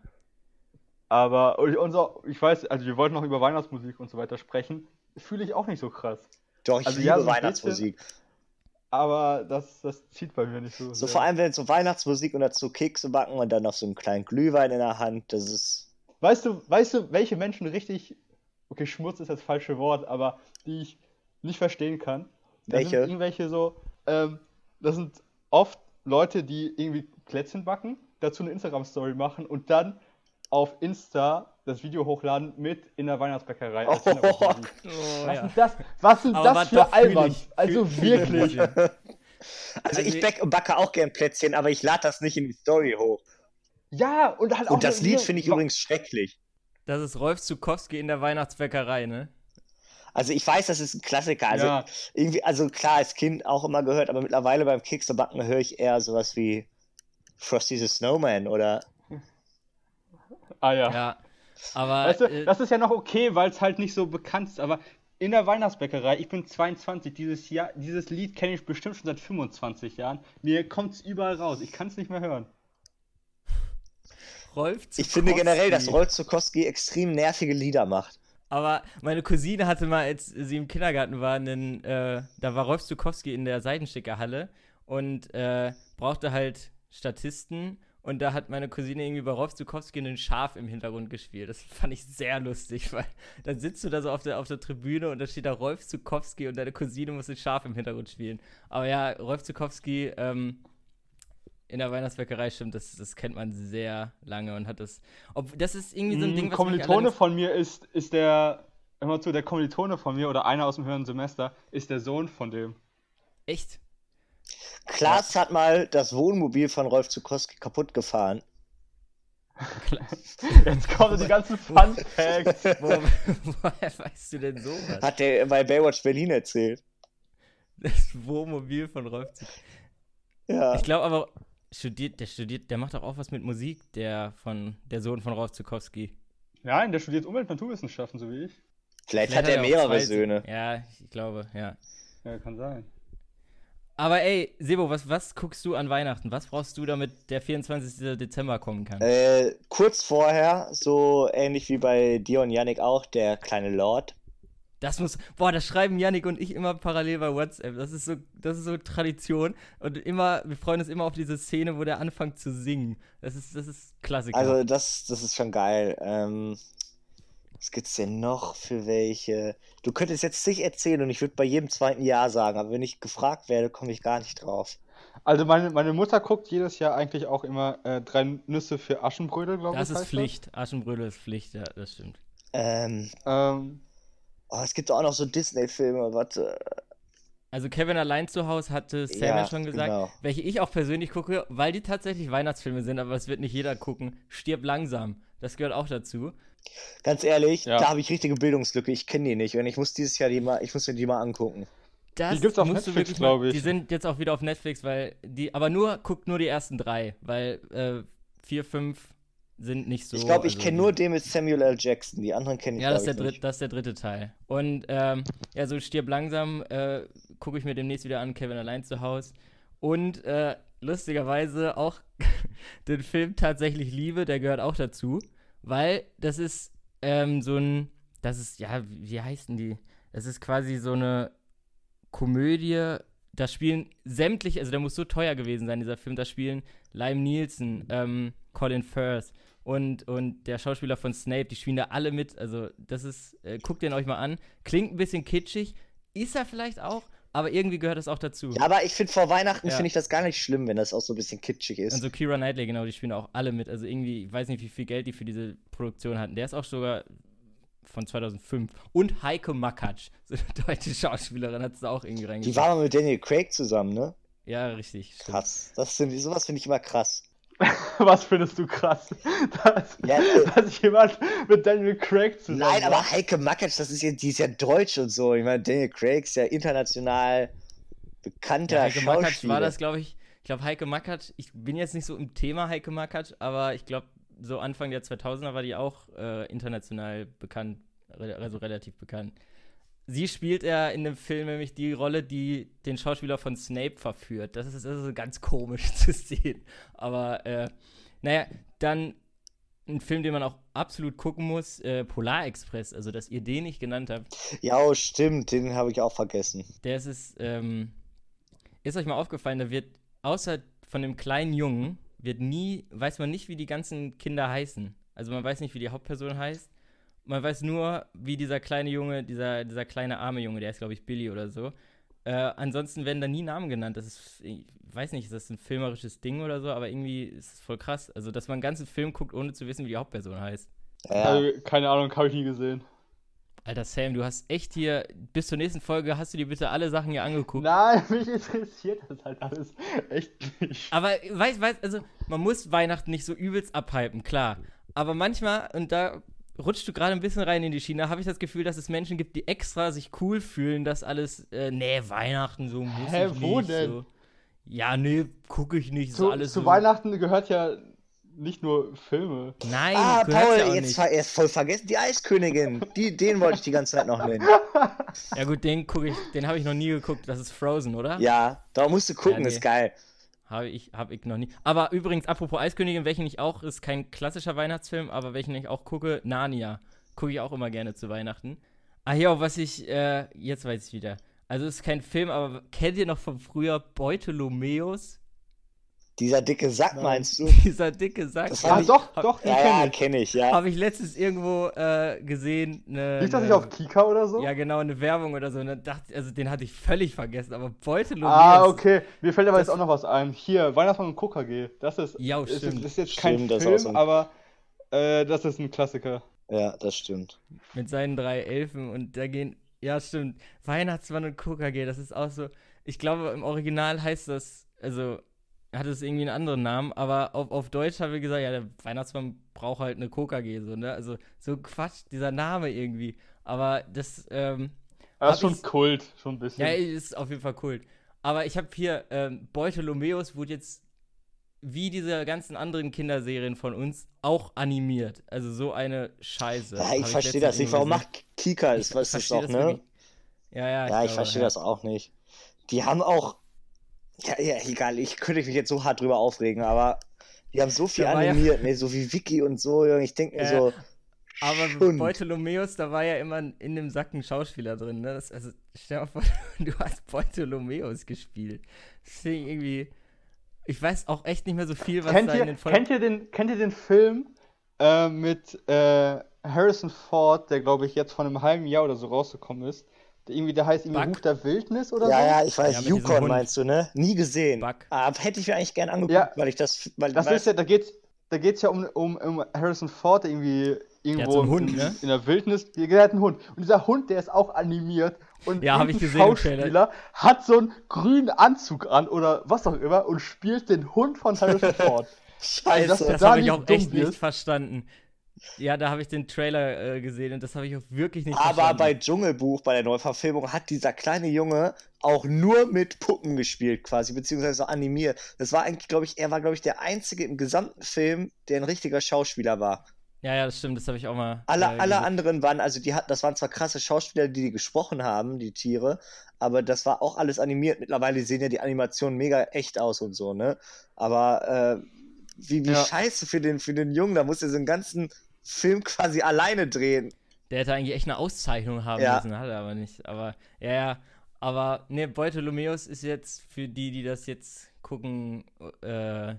Aber unser, ich weiß, also wir wollten noch über Weihnachtsmusik und so weiter sprechen. Fühle ich auch nicht so krass. Doch, ich Also liebe ja, so Weihnachtsmusik. Aber das, das zieht bei mir nicht so. So sehr. vor allem, wenn so Weihnachtsmusik und dazu Kekse backen und dann noch so einen kleinen Glühwein in der Hand, das ist. Weißt du, weißt du, welche Menschen richtig, okay, Schmutz ist das falsche Wort, aber die ich nicht verstehen kann? Das Welche? Sind irgendwelche so, ähm, das sind oft Leute, die irgendwie Plätzchen backen, dazu eine Instagram-Story machen und dann auf Insta das Video hochladen mit in der Weihnachtsbäckerei. als Oh. Oh, Was ja. ist das? Was ist das für albern? ich. Also Fühl- wirklich. Also, Also ich back, backe auch gern Plätzchen, aber ich lade das nicht in die Story hoch. Ja, und halt auch Und das Lied finde ich übrigens schrecklich. Das ist Rolf Zukowski in der Weihnachtsbäckerei, ne? Also ich weiß, das ist ein Klassiker. Also Ja. irgendwie, also klar, als Kind auch immer gehört, aber mittlerweile beim Kekse backen höre ich eher sowas wie Frosty the Snowman oder Ah ja. Ja. Aber Weißt du, äh, das ist ja noch okay, weil es halt nicht so bekannt ist, aber in der Weihnachtsbäckerei, ich bin 22, dieses Jahr, dieses Lied kenne ich bestimmt schon seit 25 Jahren. Mir kommt es überall raus, ich kann es nicht mehr hören. Rolf ich finde generell, dass Zukowski. Rolf Zukowski extrem nervige Lieder macht. Aber meine Cousine hatte mal, als sie im Kindergarten war, einen, äh, da war Rolf Zukowski in der Seidenstickerhalle und äh, brauchte halt Statisten. Und da hat meine Cousine irgendwie bei Rolf Zukowski einen Schaf im Hintergrund gespielt. Das fand ich sehr lustig, weil dann sitzt du da so auf der, auf der Tribüne und da steht da Rolf Zukowski und deine Cousine muss ein Schaf im Hintergrund spielen. Aber ja, Rolf Zukowski ähm, in der Weihnachtsbäckerei stimmt, das, das kennt man sehr lange und hat das. Ob, das ist irgendwie so ein Ein Ding, was Kommilitone von mir ist, ist der, immer zu, der Kommilitone von mir oder einer aus dem höheren Semester ist der Sohn von dem. Echt? Klaas hat mal das Wohnmobil von Rolf Zukowski kaputt gefahren. Jetzt kommen die ganzen Fun Facts. Wo, woher weißt du denn sowas? Hat der bei Baywatch Berlin erzählt. Das Wohnmobil von Rolf Zuk- Ja. Ich glaube aber, studiert, der studiert, der macht doch auch was mit Musik, der von der Sohn von Rolf Zukowski. Nein, der studiert Umwelt- und Naturwissenschaften, so wie ich. Vielleicht, hat er mehrere Söhne. Ja, ich glaube, ja. Ja, kann sein. Aber ey, Sebo, was, was guckst du an Weihnachten? Was brauchst du, damit der 24. Dezember kommen kann? Äh, kurz vorher, so ähnlich wie bei dir und Yannick auch, der kleine Lord. Das muss, boah, das schreiben Yannick und ich immer parallel bei WhatsApp. Das ist so, das ist so Tradition. Und immer, wir freuen uns immer auf diese Szene, wo der anfängt zu singen. Das ist, das ist Klassiker. Also das, das ist schon geil. Ähm, was gibt's denn noch für welche? Du könntest jetzt nicht erzählen und ich würde bei jedem zweiten Jahr sagen, aber wenn ich gefragt werde, komme ich gar nicht drauf. Also meine, meine Mutter guckt jedes Jahr eigentlich auch immer äh, drei Nüsse für Aschenbrödel, glaube ich. das ist Pflicht. Aschenbrödel ist Pflicht, ja, das stimmt. Ähm, Ähm, oh, es gibt auch noch so Disney-Filme, warte. Also Kevin allein zu Hause hatte Sam ja, Ja, schon gesagt, genau. welche ich auch persönlich gucke, weil die tatsächlich Weihnachtsfilme sind, aber es wird nicht jeder gucken. Stirb langsam. Das gehört auch dazu. Ganz ehrlich, Ja. da habe ich richtige Bildungslücke. Ich kenne die nicht und ich muss dieses Jahr die mal, ich muss mir die mal angucken. Das Die gibt's auf Netflix, wirklich mal- glaub ich. Die sind jetzt auch wieder auf Netflix, weil die, aber nur, guckt nur die ersten drei, weil äh, vier, fünf sind nicht so. ich glaube, ich also kenne nur den mit Samuel L. Jackson. Die anderen kenne ich Ja, das ist, der das ist der dritte Teil. Und ähm, ja, so stirb langsam, äh, gucke ich mir demnächst wieder an, Kevin allein zu Hause. Und äh, lustigerweise auch den Film tatsächlich liebe, der gehört auch dazu, weil das ist ähm, so ein, das ist, ja, wie heißen die? Das ist quasi so eine Komödie, da spielen sämtliche, also der muss so teuer gewesen sein, dieser Film, da spielen Lime Nielsen, ähm, Colin Firth und, und der Schauspieler von Snape, die spielen da alle mit, also das ist, äh, guckt den euch mal an, klingt ein bisschen kitschig, ist er vielleicht auch, aber irgendwie gehört das auch dazu. Ja, aber ich finde, vor Weihnachten Ja. finde ich das gar nicht schlimm, wenn das auch so ein bisschen kitschig ist. Und so Kira Knightley, genau, die spielen auch alle mit. Also irgendwie, ich weiß nicht, wie viel Geld die für diese Produktion hatten. Der ist auch sogar von 2005. Und Heike Makatsch, so eine deutsche Schauspielerin, hat es da auch irgendwie die reingeschrieben. war mal mit Daniel Craig zusammen, ne? Ja, richtig. Stimmt. Krass. Das sind, sowas finde ich immer krass. Was findest du krass? Dass, Ja, äh, dass jemand mit Daniel Craig zusammen Nein, aber? Heike Makatsch, das ist ja, die ist ja deutsch und so. Ich meine, Daniel Craig ist ja international bekannter Ja, Heike Makatsch Schauspieler. war das, glaube ich. Ich glaube, Heike Makatsch, ich bin jetzt nicht so im Thema Heike Makatsch, aber ich glaube, so Anfang der 2000er war die auch äh, international bekannt, re also relativ bekannt. Sie spielt ja in dem Film nämlich die Rolle, die den Schauspieler von Snape verführt. Das ist, das ist ganz komisch zu sehen. Aber, äh, naja, dann ein Film, den man auch absolut gucken muss, äh, Polar Express, also dass ihr den nicht genannt habt. Ja, oh, stimmt, den habe ich auch vergessen. Der ist es, ähm, ist euch mal aufgefallen, da wird, außer von dem kleinen Jungen, wird nie, weiß man nicht, wie die ganzen Kinder heißen. Also man weiß nicht, wie die Hauptperson heißt. Man weiß nur, wie dieser kleine Junge, dieser, dieser kleine arme Junge, der ist, glaube ich, Billy oder so. Äh, ansonsten werden da nie Namen genannt. Das ist, ich weiß nicht, ist das ein filmerisches Ding oder so, aber irgendwie ist es voll krass. Also, dass man einen ganzen Film guckt, ohne zu wissen, wie die Hauptperson heißt. Ja, Also, keine Ahnung, habe ich nie gesehen. Alter Sam, du hast echt hier, bis zur nächsten Folge hast du dir bitte alle Sachen hier angeguckt. Nein, mich interessiert das halt alles echt nicht. Aber weiß, weiß, also man muss Weihnachten nicht so übelst abhypen, klar. Aber manchmal, und da rutschst du gerade ein bisschen rein in die Schiene, habe ich das Gefühl, dass es Menschen gibt, die extra sich cool fühlen, dass alles, äh, nee, Weihnachten so muss Hä, ich wo nicht. denn? So. Ja, nee, gucke ich nicht, so Zu, alles zu so. Weihnachten gehört ja nicht nur Filme. Nein, Ah, Paul, ja auch jetzt ver er ist voll vergessen, die Eiskönigin. Die, den wollte ich die ganze Zeit noch nennen. Ja gut, den gucke ich, den habe ich noch nie geguckt, das ist Frozen, oder? Ja, da musst du gucken, Ja, nee. ist geil. Habe ich, hab ich noch nie. Aber übrigens, apropos Eiskönigin, welchen ich auch, ist kein klassischer Weihnachtsfilm, aber welchen ich auch gucke, Narnia. Gucke ich auch immer gerne zu Weihnachten. Ah ja, was ich, äh, jetzt weiß ich wieder. Also es ist kein Film, aber kennt ihr noch von früher Beutelomeus? Dieser dicke Sack, Nein. meinst du? Dieser dicke Sack. Das Ah, ich- doch, hab, doch, den Ja, kenn ja, ich. kenne ich, ja. Habe ich letztens irgendwo äh, gesehen. Ne, Lief das ne- nicht auf Kika oder so? Ja, genau, eine Werbung oder so. Und dann dachte, also den hatte ich völlig vergessen, aber Beutelomeus. Ah, okay. Mir fällt aber Das- jetzt auch noch was ein. Hier, Weihnachtsmann und KKG. Das ist, Ja, ist, stimmt. ist, ist jetzt kein Stimmt, das ist Film, auch so ein- aber äh, das ist ein Klassiker. Ja, das stimmt. mit seinen drei Elfen und da gehen, ja stimmt, Weihnachtsmann und KKG, das ist auch so, ich glaube im Original heißt das, also hat es irgendwie einen anderen Namen, aber auf, auf Deutsch haben wir gesagt, ja, der Weihnachtsmann braucht halt eine KKG, so, ne, also so Quatsch, dieser Name irgendwie, aber das, ähm, Das ist schon Kult, schon ein bisschen. ja, ist auf jeden Fall Kult. Aber ich habe hier, ähm, Beutelomeus wurde jetzt wie diese ganzen anderen Kinderserien von uns auch animiert. Also so eine Scheiße. Ja, ich verstehe das nicht. Warum macht Kika das? Ich Was ist verstehe das das auch, ne? wirklich. Ja, ja, Ja, ich glaube, verstehe ja. das auch nicht. Die haben auch. Ja, ja, egal, ich könnte mich jetzt so hart drüber aufregen, aber die haben so viel war ja- animiert, ne, so wie Wiki und so. Ich denke mir Ja, so, Aber Schund. Beutelomeus, da war ja immer in dem Sack ein Schauspieler drin. Ne? Das, also, stell dir mal vor, du hast Beutelomeus gespielt. Ich irgendwie. Ich weiß auch echt nicht mehr so viel, was kennt, da in den Folgen. kennt, ihr den, kennt ihr den Film äh, mit äh, Harrison Ford, der glaube ich jetzt vor einem halben Jahr oder so rausgekommen ist? Der irgendwie, der heißt irgendwie? Ruf der Wildnis oder ja, so? ja, ich weiß, Ja, Yukon meinst du, ne? Nie gesehen. Buck. Aber hätte ich mir eigentlich gern angeguckt, Ja. weil ich das. Weil, Das weil, ist ja, da geht's, da geht's ja um, um, um Harrison Ford, der irgendwie irgendwo so einen Hund, in, ne? in der Wildnis, der hat einen Hund. Und dieser Hund, der ist auch animiert. Und Ja, hab ich irgendein gesehen im Trailer. Schauspieler hat so einen grünen Anzug an oder was auch immer und spielt den Hund von Harrison Ford. Scheiße. das- Das da habe ich nicht auch dumm echt nicht wirst. verstanden. Ja, da habe ich den Trailer äh, gesehen und das habe ich auch wirklich nicht Aber verstanden. bei Dschungelbuch, bei der Neuverfilmung, hat dieser kleine Junge auch nur mit Puppen gespielt, quasi, beziehungsweise so animiert. Das war eigentlich, glaube ich, er war, glaube ich, der einzige im gesamten Film, der ein richtiger Schauspieler war. ja, ja, das stimmt, das habe ich auch mal. Alle, äh, alle anderen waren, also die hatten, das waren zwar krasse Schauspieler, die, die gesprochen haben, die Tiere, aber das war auch alles animiert. Mittlerweile sehen ja die Animationen mega echt aus und so, ne? Aber äh, wie, wie Ja. scheiße für den, für den Jungen, da muss er so einen ganzen Film quasi alleine drehen. Der hätte eigentlich echt eine Auszeichnung haben Ja. müssen, hat er aber nicht. Aber, ja, ja. Aber, ne, Beutelomeus ist jetzt für die, die das jetzt gucken, äh,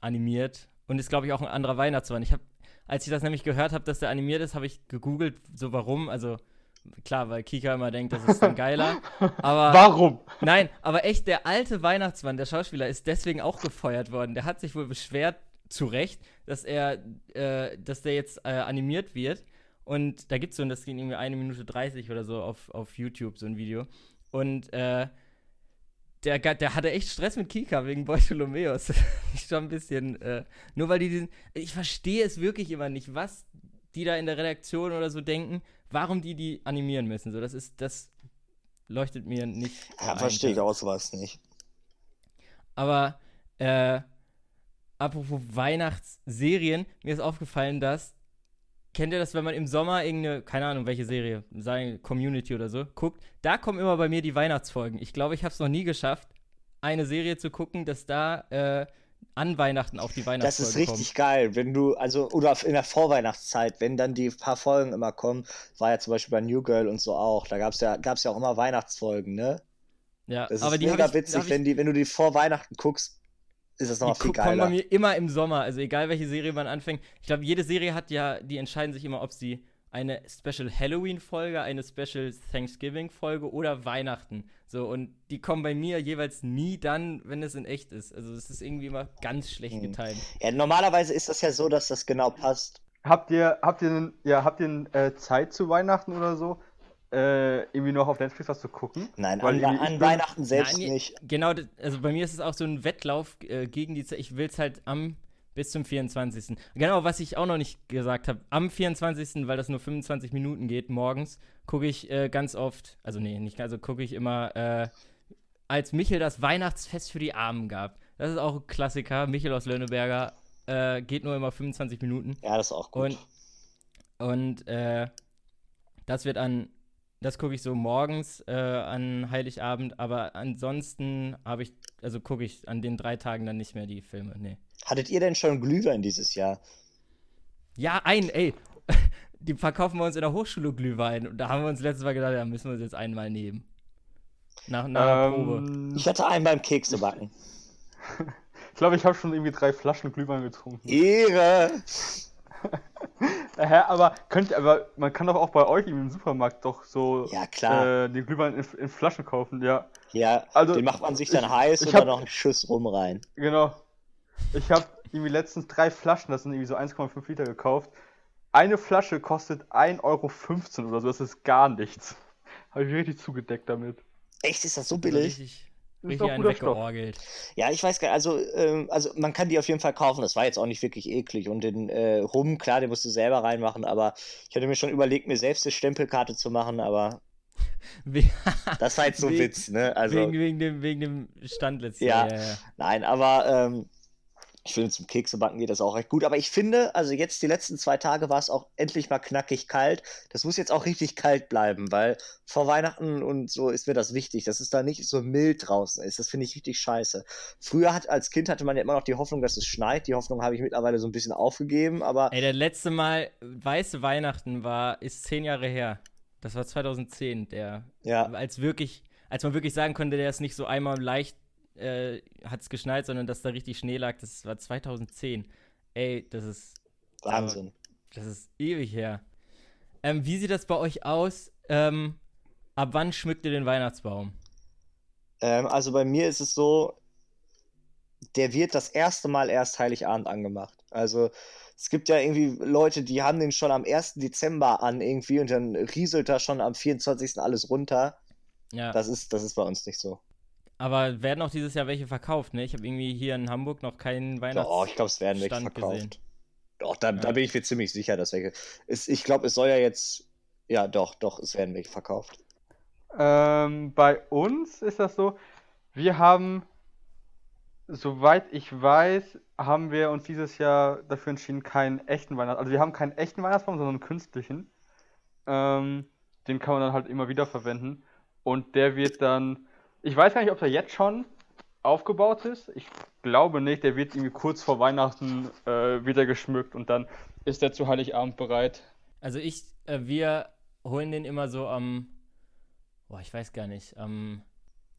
animiert. Und ist, glaube ich, auch ein anderer Weihnachtsmann. Ich habe, als ich das nämlich gehört habe, dass der animiert ist, habe ich gegoogelt, so warum. Also, klar, weil Kika immer denkt, das ist dann geiler. Aber Warum? nein, aber echt, der alte Weihnachtsmann, der Schauspieler, ist deswegen auch gefeuert worden. Der hat sich wohl beschwert, zu Recht, dass er, äh, dass der jetzt äh, animiert wird. Und da gibt es so, und das ging irgendwie eine Minute 30 oder so auf, auf YouTube, so ein Video. Und äh, der, der hatte echt Stress mit Kika wegen Bartholomäus. schon ein bisschen, äh, nur weil die diesen, ich verstehe es wirklich immer nicht, was die da in der Redaktion oder so denken, warum die die animieren müssen. So, das ist, das leuchtet mir nicht. Ja, verstehe ich auch sowas nicht. Aber, äh, apropos Weihnachtsserien, mir ist aufgefallen, dass, kennt ihr das, wenn man im Sommer irgendeine, keine Ahnung, welche Serie, sagen Community oder so, guckt, da kommen immer bei mir die Weihnachtsfolgen. Ich glaube, ich habe es noch nie geschafft, eine Serie zu gucken, dass da äh, an Weihnachten auch die Das Weihnachtsfolgen ist richtig geil, wenn du, also, oder in der Vorweihnachtszeit, wenn dann die paar Folgen immer kommen, war ja zum Beispiel bei New Girl und so auch, da gab's ja, gab's ja auch immer Weihnachtsfolgen, ne? kommen. Ja, Das aber ist die mega ich, witzig, wenn, die, wenn du die vor Weihnachten guckst, ist das Die noch viel gu- kommen bei geiler. mir immer im Sommer. Also egal welche Serie man anfängt. Ich glaube, jede Serie hat ja, die entscheiden sich immer, ob sie eine Special Halloween-Folge, eine Special Thanksgiving-Folge oder Weihnachten. So, und die kommen bei mir jeweils nie dann, wenn es in echt ist. Also es ist irgendwie immer ganz schlecht Hm. getimt. Ja, normalerweise ist das ja so, dass das genau passt. Habt ihr, habt ihr, ja, habt ihr äh, Zeit zu Weihnachten oder so? Äh, irgendwie noch auf Netflix was zu gucken? Nein, Weil an, an Weihnachten selbst Nein, nicht. Genau, also bei mir ist es auch so ein Wettlauf äh, gegen die Zeit. Ich will es halt am bis zum 24. Genau, was ich auch noch nicht gesagt habe, am 24., weil das nur 25 Minuten geht, morgens, gucke ich äh, ganz oft, also nee, nicht, also gucke ich immer, äh, als Michel das Weihnachtsfest für die Armen gab. Das ist auch ein Klassiker. Michel aus Löhneberger äh, geht nur immer 25 Minuten. Ja, das ist auch gut. Und, und äh, das wird an, das gucke ich so morgens äh, an Heiligabend, aber ansonsten habe ich, also gucke ich an den drei Tagen dann nicht mehr die Filme. Nee. Hattet ihr denn schon Glühwein dieses Jahr? Ja, ein, ey. Die verkaufen wir uns in der Hochschule Glühwein. Und da haben wir uns letztes Mal gedacht, da müssen wir uns jetzt einmal nehmen. Nach, nach einer Probe. Ähm, Ich hatte einen beim Keksebacken. ich glaube, ich habe schon irgendwie drei Flaschen Glühwein getrunken. Ehre! Hä, aber könnt aber man kann doch auch bei euch im Supermarkt doch so Ja, klar. äh, den Glühwein in, in Flaschen kaufen, ja. Ja, Also, den macht man sich dann ich- heiß ich und dann noch einen Schuss rum rein. Genau. Ich habe irgendwie letztens drei Flaschen, das sind irgendwie so 1,5 Liter gekauft. Eine Flasche kostet 1,15 Euro oder so, das ist gar nichts. Habe ich richtig zugedeckt damit. Echt, ist das so billig? Richtig, richtig einen weggeorgelt. Ja, ich weiß gar nicht, also, ähm, also man kann die auf jeden Fall kaufen. Das war jetzt auch nicht wirklich eklig. Und den äh, Rum, klar, den musst du selber reinmachen, aber ich hatte mir schon überlegt, mir selbst eine Stempelkarte zu machen, aber das war jetzt so ein Witz, ne? Also, wegen, wegen, dem, wegen dem Stand letztes Ja. Jahr. Ja, ja. nein, aber ähm, ich finde, zum Keksebacken geht das auch recht gut. Aber ich finde, also jetzt die letzten zwei Tage war es auch endlich mal knackig kalt. Das muss jetzt auch richtig kalt bleiben, weil vor Weihnachten und so ist mir das wichtig, dass es da nicht so mild draußen ist. Das finde ich richtig scheiße. Früher hat, als Kind hatte man ja immer noch die Hoffnung, dass es schneit. Die Hoffnung habe ich mittlerweile so ein bisschen aufgegeben, aber Ey, der letzte Mal weiße Weihnachten war, ist zehn Jahre her. Das war 2010, der, ja. als wirklich, als man wirklich sagen konnte, der ist nicht so einmal leicht, äh, hat es geschneit, sondern dass da richtig Schnee lag, das war 2010. Ey, das ist, Wahnsinn. das ist ewig her. Ähm, wie sieht das bei euch aus? Ähm, ab wann schmückt ihr den Weihnachtsbaum? Ähm, also bei mir ist es so, der wird das erste Mal erst Heiligabend angemacht. Also es gibt ja irgendwie Leute, die haben den schon am 1. Dezember an irgendwie und dann rieselt da schon am 24. alles runter. Ja, Das ist, das ist bei uns nicht so. Aber werden auch dieses Jahr welche verkauft, ne? Ich habe irgendwie hier in Hamburg noch keinen Weihnachts... Oh, ich glaube, es werden welche Stand verkauft. gesehen. Doch, da, da Ja. bin ich mir ziemlich sicher, dass welche. Es, ich glaube, es soll ja jetzt. Ja, doch, doch, es werden welche verkauft. Ähm, bei uns ist das so, wir haben, soweit ich weiß, haben wir uns dieses Jahr dafür entschieden, keinen echten Weihnachtsbaum, also wir haben keinen echten Weihnachtsbaum, sondern einen künstlichen. Ähm, den kann man dann halt immer wieder verwenden. Und der wird dann, ich weiß gar nicht, ob der jetzt schon aufgebaut ist. Ich glaube nicht, der wird irgendwie kurz vor Weihnachten äh, wieder geschmückt und dann ist der zu Heiligabend bereit. Also ich, äh, wir holen den immer so am, boah, ich weiß gar nicht, am,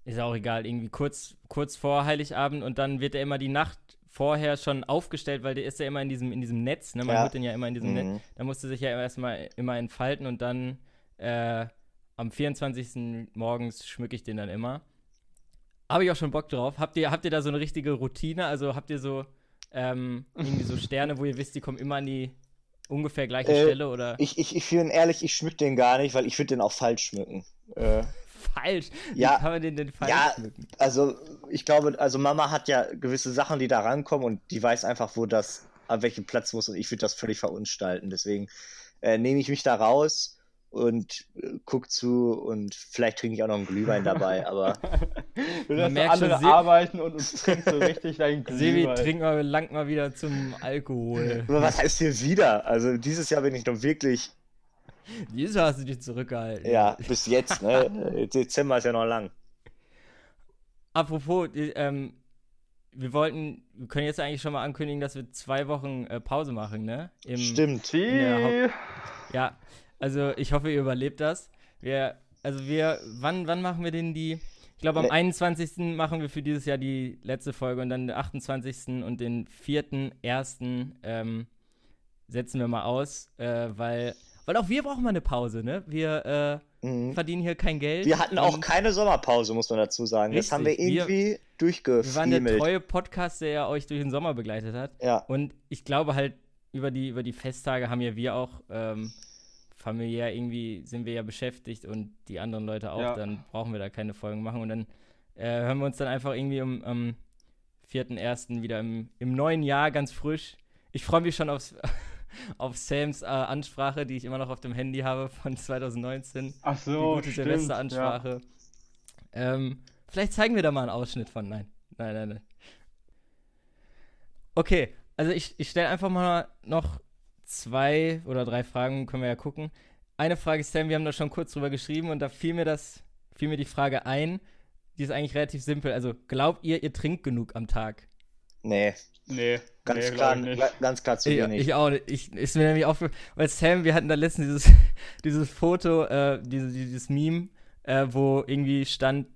ist ja auch egal, irgendwie kurz, kurz vor Heiligabend und dann wird er immer die Nacht vorher schon aufgestellt, weil der ist ja immer in diesem, in diesem Netz, ne? Man Ja. holt den ja immer in diesem Mhm. Netz. Da musste sich ja erstmal immer entfalten und dann äh, am 24. morgens schmücke ich den dann immer. Habe ich auch schon Bock drauf. Habt ihr, habt ihr da so eine richtige Routine? Also habt ihr so ähm, irgendwie so Sterne, wo ihr wisst, die kommen immer an die ungefähr gleiche Äh, Stelle oder Ich, ich, ich bin ehrlich, ich schmück den gar nicht, weil ich würde den auch falsch schmücken. Äh, falsch? Ja. Wie kann man den denn falsch Ja. schmücken? also, ich glaube, also Mama hat ja gewisse Sachen, die da rankommen und die weiß einfach, wo das, an welchem Platz muss und ich würde das völlig verunstalten. Deswegen äh, nehme ich mich da raus und äh, guck zu und vielleicht trinke ich auch noch einen Glühwein dabei, aber Du Man lässt schon, andere Se- arbeiten und, und trinkst so richtig dein Sebi, Glühwein. trink mal, lang mal wieder zum Alkohol. aber was heißt hier wieder? Also dieses Jahr bin ich noch wirklich, Wieso hast du dich zurückgehalten? ja, bis jetzt, ne? Dezember ist ja noch lang. Apropos, die, ähm, wir wollten, wir können jetzt eigentlich schon mal ankündigen, dass wir zwei Wochen äh, Pause machen, ne? Im, Stimmt. Ja, also ich hoffe, ihr überlebt das. Wir, also wir, wann, wann machen wir denn die? Ich glaube, am Le- 21. machen wir für dieses Jahr die letzte Folge und dann den 28. und den 4.1. Ähm, setzen wir mal aus, äh, weil, weil auch wir brauchen mal eine Pause, ne? Wir äh, Mhm. verdienen hier kein Geld. Wir hatten auch keine Sommerpause, muss man dazu sagen. das haben wir Richtig, irgendwie Wir waren der treue Podcast, der ja euch durch den Sommer begleitet hat. Ja, Und ich glaube halt, über die, über die Festtage haben ja wir auch ähm, familiär irgendwie sind wir ja beschäftigt und die anderen Leute auch, Ja. dann brauchen wir da keine Folgen machen und dann äh, hören wir uns dann einfach irgendwie am am 4.1. wieder im, im neuen Jahr ganz frisch. Ich freue mich schon aufs, auf Sams äh, Ansprache, die ich immer noch auf dem Handy habe von 2019. ach Die so, gute stimmt, Silvesteransprache. Ähm, vielleicht zeigen wir da mal einen Ausschnitt von. Nein, nein, nein, nein. Okay, also ich, ich stelle einfach mal noch zwei oder drei Fragen, können wir ja gucken. Eine Frage, Sam, wir haben da schon kurz drüber geschrieben und da fiel mir das, fiel mir die Frage ein. Die ist eigentlich relativ simpel. Also, glaubt ihr, ihr trinkt genug am Tag? nee, Ja. Nee, ganz nee, klar, ich ganz klar zu Ich, wenig. ich auch nicht. Ich, ist mir nämlich aufgefallen, weil Sam, wir hatten da letztens dieses, dieses Foto, äh, dieses, dieses Meme, äh, wo irgendwie stand,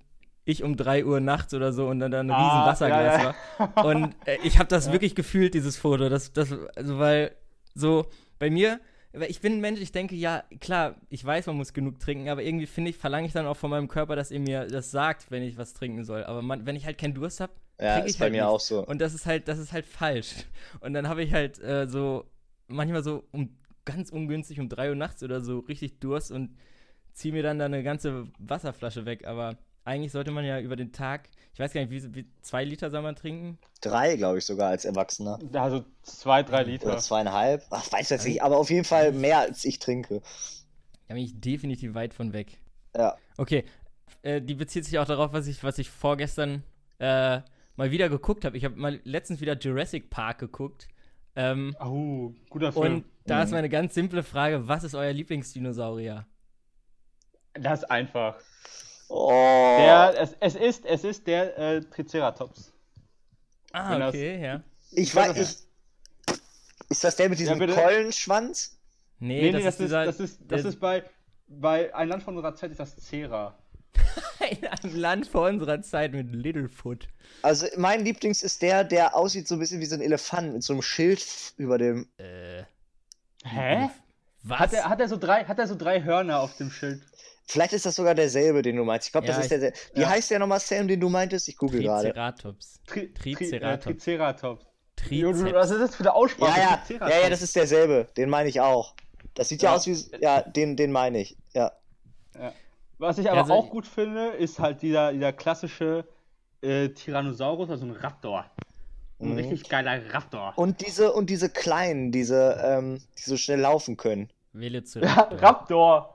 ich um 3 Uhr nachts oder so und dann da ein riesen Ah, Wasserglas ja, war. Und äh, ich habe das wirklich gefühlt, dieses Foto. Das, das, also weil so bei mir, ich bin ein Mensch, ich denke, ja, klar, ich weiß, man muss genug trinken, aber irgendwie finde ich, verlange ich dann auch von meinem Körper, dass er mir das sagt, wenn ich was trinken soll. Aber man, wenn ich halt keinen Durst habe, ja, ist ich bei halt mir nicht. auch so. und das ist halt, das ist halt falsch. Und dann habe ich halt äh, so, manchmal so um ganz ungünstig um 3 Uhr nachts oder so richtig Durst und ziehe mir dann da eine ganze Wasserflasche weg. Aber eigentlich sollte man ja über den Tag, ich weiß gar nicht, wie, wie zwei Liter soll man trinken? Drei, glaube ich, sogar als Erwachsener. Also zwei, drei Oder Liter. zweieinhalb. Ach, weiß jetzt nicht, aber auf jeden Fall mehr als ich trinke. Da bin ich definitiv weit von weg. Ja. Okay, äh, die bezieht sich auch darauf, was ich, was ich vorgestern äh, mal wieder geguckt habe. Ich habe mal letztens wieder Jurassic Park geguckt. Ähm, Oh, guter Film. und da ist Mhm. meine ganz simple Frage: Was ist euer Lieblingsdinosaurier? das ist einfach. Oh. Der, es, es ist, es ist der äh, Triceratops. Ah, Wenn das- okay, ja. ich weiß, ich. Ist das der mit diesem bitte? Keulenschwanz? Nee, Nee, das, nee, das, ist ist, dieser. das ist, das ist bei, bei Ein Land von unserer Zeit ist das Cera. in einem Land vor unserer Zeit mit Littlefoot. Also mein Lieblings ist der, der aussieht so ein bisschen wie so ein Elefant mit so einem Schild über dem. Äh, Hä? was? Hat er, hat, er so drei, hat er so drei Hörner auf dem Schild? Vielleicht ist das sogar derselbe, den du meinst. Ich glaube, Ja, das ist ich- derselbe. Wie ja. heißt der nochmal, Sam, den du meintest? Ich google gerade. Triceratops. Tri, Tri, äh, Triceratops. Triceratops. Was ist das für eine Aussprache? Ja, ja, Triceratops. ja, ja, das ist derselbe. Den meine ich auch. Das sieht ja, Ja. aus wie. Ja, den, den meine ich. Ja. Was ich aber Also- auch gut finde, ist halt dieser, dieser klassische äh, Tyrannosaurus, also ein Raptor. Ein Mhm. richtig geiler Raptor. Und diese, und diese kleinen, diese, ähm, die so schnell laufen können. Ja, Velociraptor. Raptor.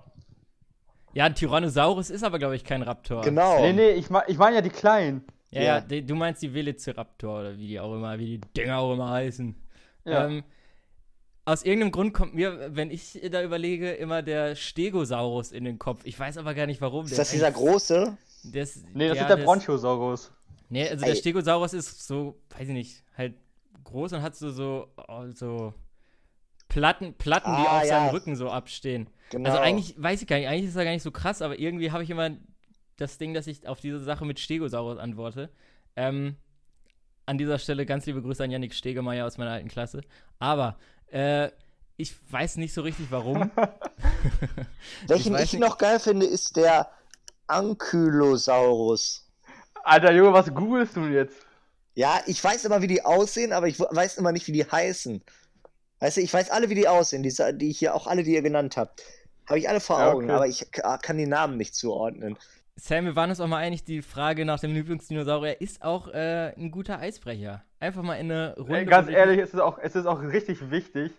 Ja, ein Tyrannosaurus ist aber, glaube ich, kein Raptor. Genau. Nee, nee, ich, mein- ich meine ja die kleinen. Ja, Ja. ja, die, du meinst die Velociraptor oder wie die auch immer, wie die Dinger auch immer heißen. Ja. Ähm, aus irgendeinem Grund kommt mir, wenn ich da überlege, immer der Stegosaurus in den Kopf. Ich weiß aber gar nicht warum. Ist das dieser große? Der ist, Nee, das ja, ist der ist- Bronchiosaurus. Nee, also Ey. der Stegosaurus ist so, weiß ich nicht, halt groß und hat so, so, oh, so Platten, Platten, die Ah, auf ja. seinem Rücken so abstehen. Genau. Also eigentlich, weiß ich gar nicht, eigentlich ist er gar nicht so krass, aber irgendwie habe ich immer das Ding, dass ich auf diese Sache mit Stegosaurus antworte. Ähm, an dieser Stelle ganz liebe Grüße an Yannick Stegemeier aus meiner alten Klasse. Aber äh, ich weiß nicht so richtig warum. Welchen ich, nicht- noch geil finde, ist der Ankylosaurus. Alter Junge, was googelst du jetzt? Ja, ich weiß immer, wie die aussehen, aber ich weiß immer nicht, wie die heißen. Weißt du, ich weiß alle, wie die aussehen, die, die ich hier auch alle, die ihr genannt habt. Habe ich alle vor Augen, okay. aber ich k- kann die Namen nicht zuordnen. Sam, wir waren uns auch mal einig, die Frage nach dem Lieblingsdinosaurier ist auch äh, ein guter Eisbrecher. Einfach mal in eine Runde. Ey, ganz ehrlich, es ist auch, es ist auch richtig wichtig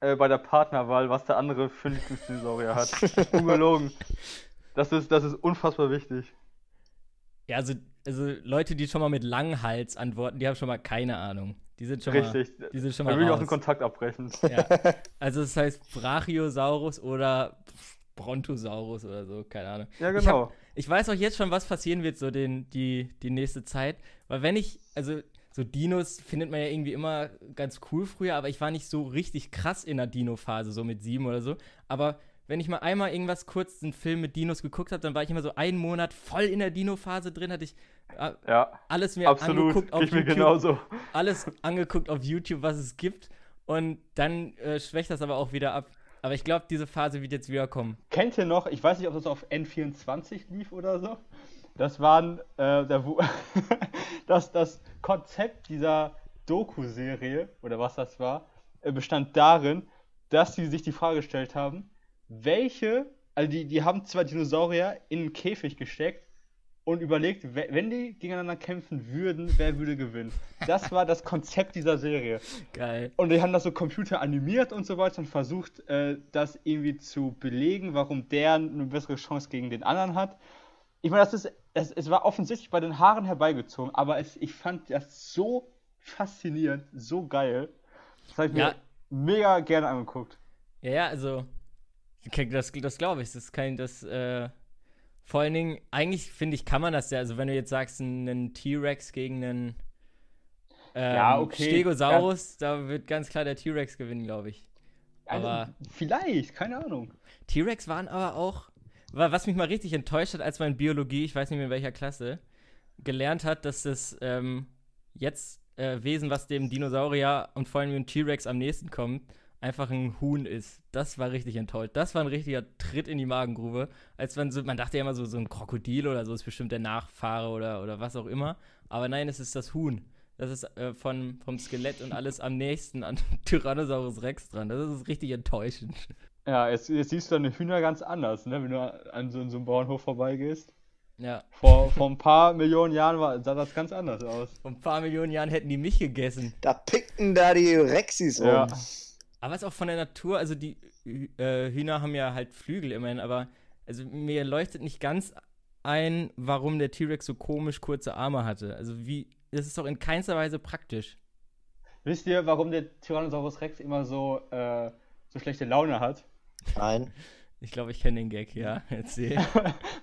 äh, bei der Partnerwahl, was der andere für Lieblingsdinosaurier hat. Ungelogen. Das ist, das ist unfassbar wichtig. Ja, also, also Leute, die schon mal mit Langhals antworten, die haben schon mal keine Ahnung. Die sind schon Richtig. mal. Die sind schon Da mal will ich auch raus. den Kontakt abbrechen. Ja. Also das heißt Brachiosaurus oder Brontosaurus oder so, keine Ahnung. Ja, Ich genau. hab- Ich weiß auch jetzt schon, was passieren wird, so den, die, die nächste Zeit. Weil wenn ich, also so Dinos findet man ja irgendwie immer ganz cool früher, aber ich war nicht so richtig krass in der Dino-Phase, so mit sieben oder so. Aber wenn ich mal einmal irgendwas kurz, einen Film mit Dinos geguckt habe, dann war ich immer so einen Monat voll in der Dino-Phase drin, hatte ich äh, Ja, alles mir absolut. angeguckt auf Ich mir YouTube genauso. alles angeguckt auf YouTube, was es gibt. Und dann äh, schwächt das aber auch wieder ab. Aber ich glaube, diese Phase wird jetzt wieder kommen. Kennt ihr noch, ich weiß nicht, ob das auf N24 lief oder so. Das waren, äh, der, das, das Konzept dieser Doku-Serie, oder was das war, äh, bestand darin, dass sie sich die Frage gestellt haben, welche, also die, die haben zwei Dinosaurier in einen Käfig gesteckt und überlegt, we- wenn die gegeneinander kämpfen würden, wer würde gewinnen. Das war das Konzept dieser Serie. Geil. Und die haben das so Computer animiert und so weiter und versucht, äh, das irgendwie zu belegen, warum der eine bessere Chance gegen den anderen hat. Ich meine, das ist, es, es war offensichtlich bei den Haaren herbeigezogen, aber es, ich fand das so faszinierend, so geil. Das habe ich mir Ja. mega gerne angeguckt. Ja, ja, also. Das, das glaube ich. Das ist kein. Das, äh, vor allen Dingen, eigentlich finde ich, kann man das ja. Also, wenn du jetzt sagst, einen T-Rex gegen einen. Ähm, Ja, okay. Stegosaurus, da wird ganz klar der T-Rex gewinnen, glaube ich. Also, Aber- vielleicht, keine Ahnung. T-Rex waren aber auch, wa- was mich mal richtig enttäuscht hat, als man in Biologie, ich weiß nicht mehr in welcher Klasse, gelernt hat, dass das ähm, jetzt äh, Wesen, was dem Dinosaurier und vor allem dem T-Rex am nächsten kommt, einfach ein Huhn ist. Das war richtig enttäuscht. Das war ein richtiger Tritt in die Magengrube. Als man so, man dachte ja immer so, so ein Krokodil oder so ist bestimmt der Nachfahre oder, oder was auch immer. Aber nein, es ist das Huhn. Das ist äh, von, vom Skelett und alles am nächsten an Tyrannosaurus Rex dran. Das ist richtig enttäuschend. Ja, jetzt, jetzt siehst du deine Hühner ganz anders, ne, wenn du an so, so einem Bauernhof vorbeigehst. Ja. Vor, vor ein paar Millionen Jahren war, sah das ganz anders aus. Vor ein paar Millionen Jahren hätten die mich gegessen. Da pickten da die Rexis rum. Ja. Aber es ist auch von der Natur, also die äh, Hühner haben ja halt Flügel immerhin, aber also mir leuchtet nicht ganz ein, warum der T-Rex so komisch kurze Arme hatte. Also wie, das ist doch in keinster Weise praktisch. Wisst ihr, warum der Tyrannosaurus Rex immer so, äh, so schlechte Laune hat? Nein. Ich glaube, ich kenne den Gag, ja. Erzähl.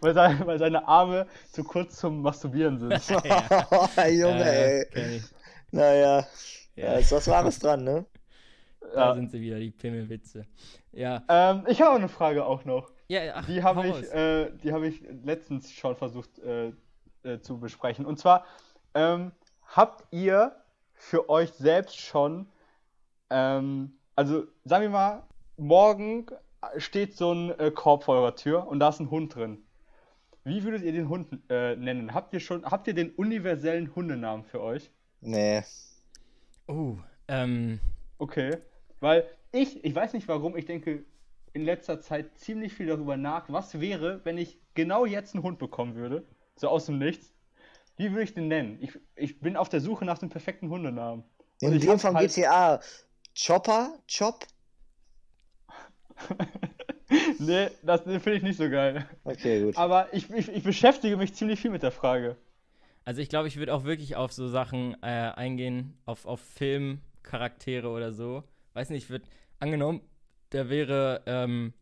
weil, seine, weil seine Arme zu kurz zum Masturbieren sind. Junge, Äh, ey. Naja, Ja, da ist was Wahres dran, ne? Da ja. sind sie wieder, die Pimmelwitze. Ja, ähm, ich habe auch eine Frage auch noch. ja ach, Die habe ich, äh, die habe ich letztens schon versucht äh, äh, zu besprechen. Und zwar, ähm, habt ihr für euch selbst schon, ähm, also sagen wir mal, morgen steht so ein äh, Korb vor eurer Tür und da ist ein Hund drin. Wie würdet ihr den Hund äh, nennen? Habt ihr schon, habt ihr den universellen Hundenamen für euch? Nee. Oh, ähm, Okay. Weil ich, ich weiß nicht warum, ich denke in letzter Zeit ziemlich viel darüber nach, was wäre, wenn ich genau jetzt einen Hund bekommen würde, so aus dem Nichts. Wie würde ich den nennen? Ich, ich bin auf der Suche nach dem perfekten Hundenamen. Und In ich dem von halt- GTA. Chopper? Chop? nee, das den finde ich nicht so geil. Okay, gut. Aber ich, ich, ich beschäftige mich ziemlich viel mit der Frage. Also ich glaube, ich würde auch wirklich auf so Sachen äh, eingehen, auf, auf Filmcharaktere oder so. Weiß nicht, ich würde, angenommen, der wäre, ähm,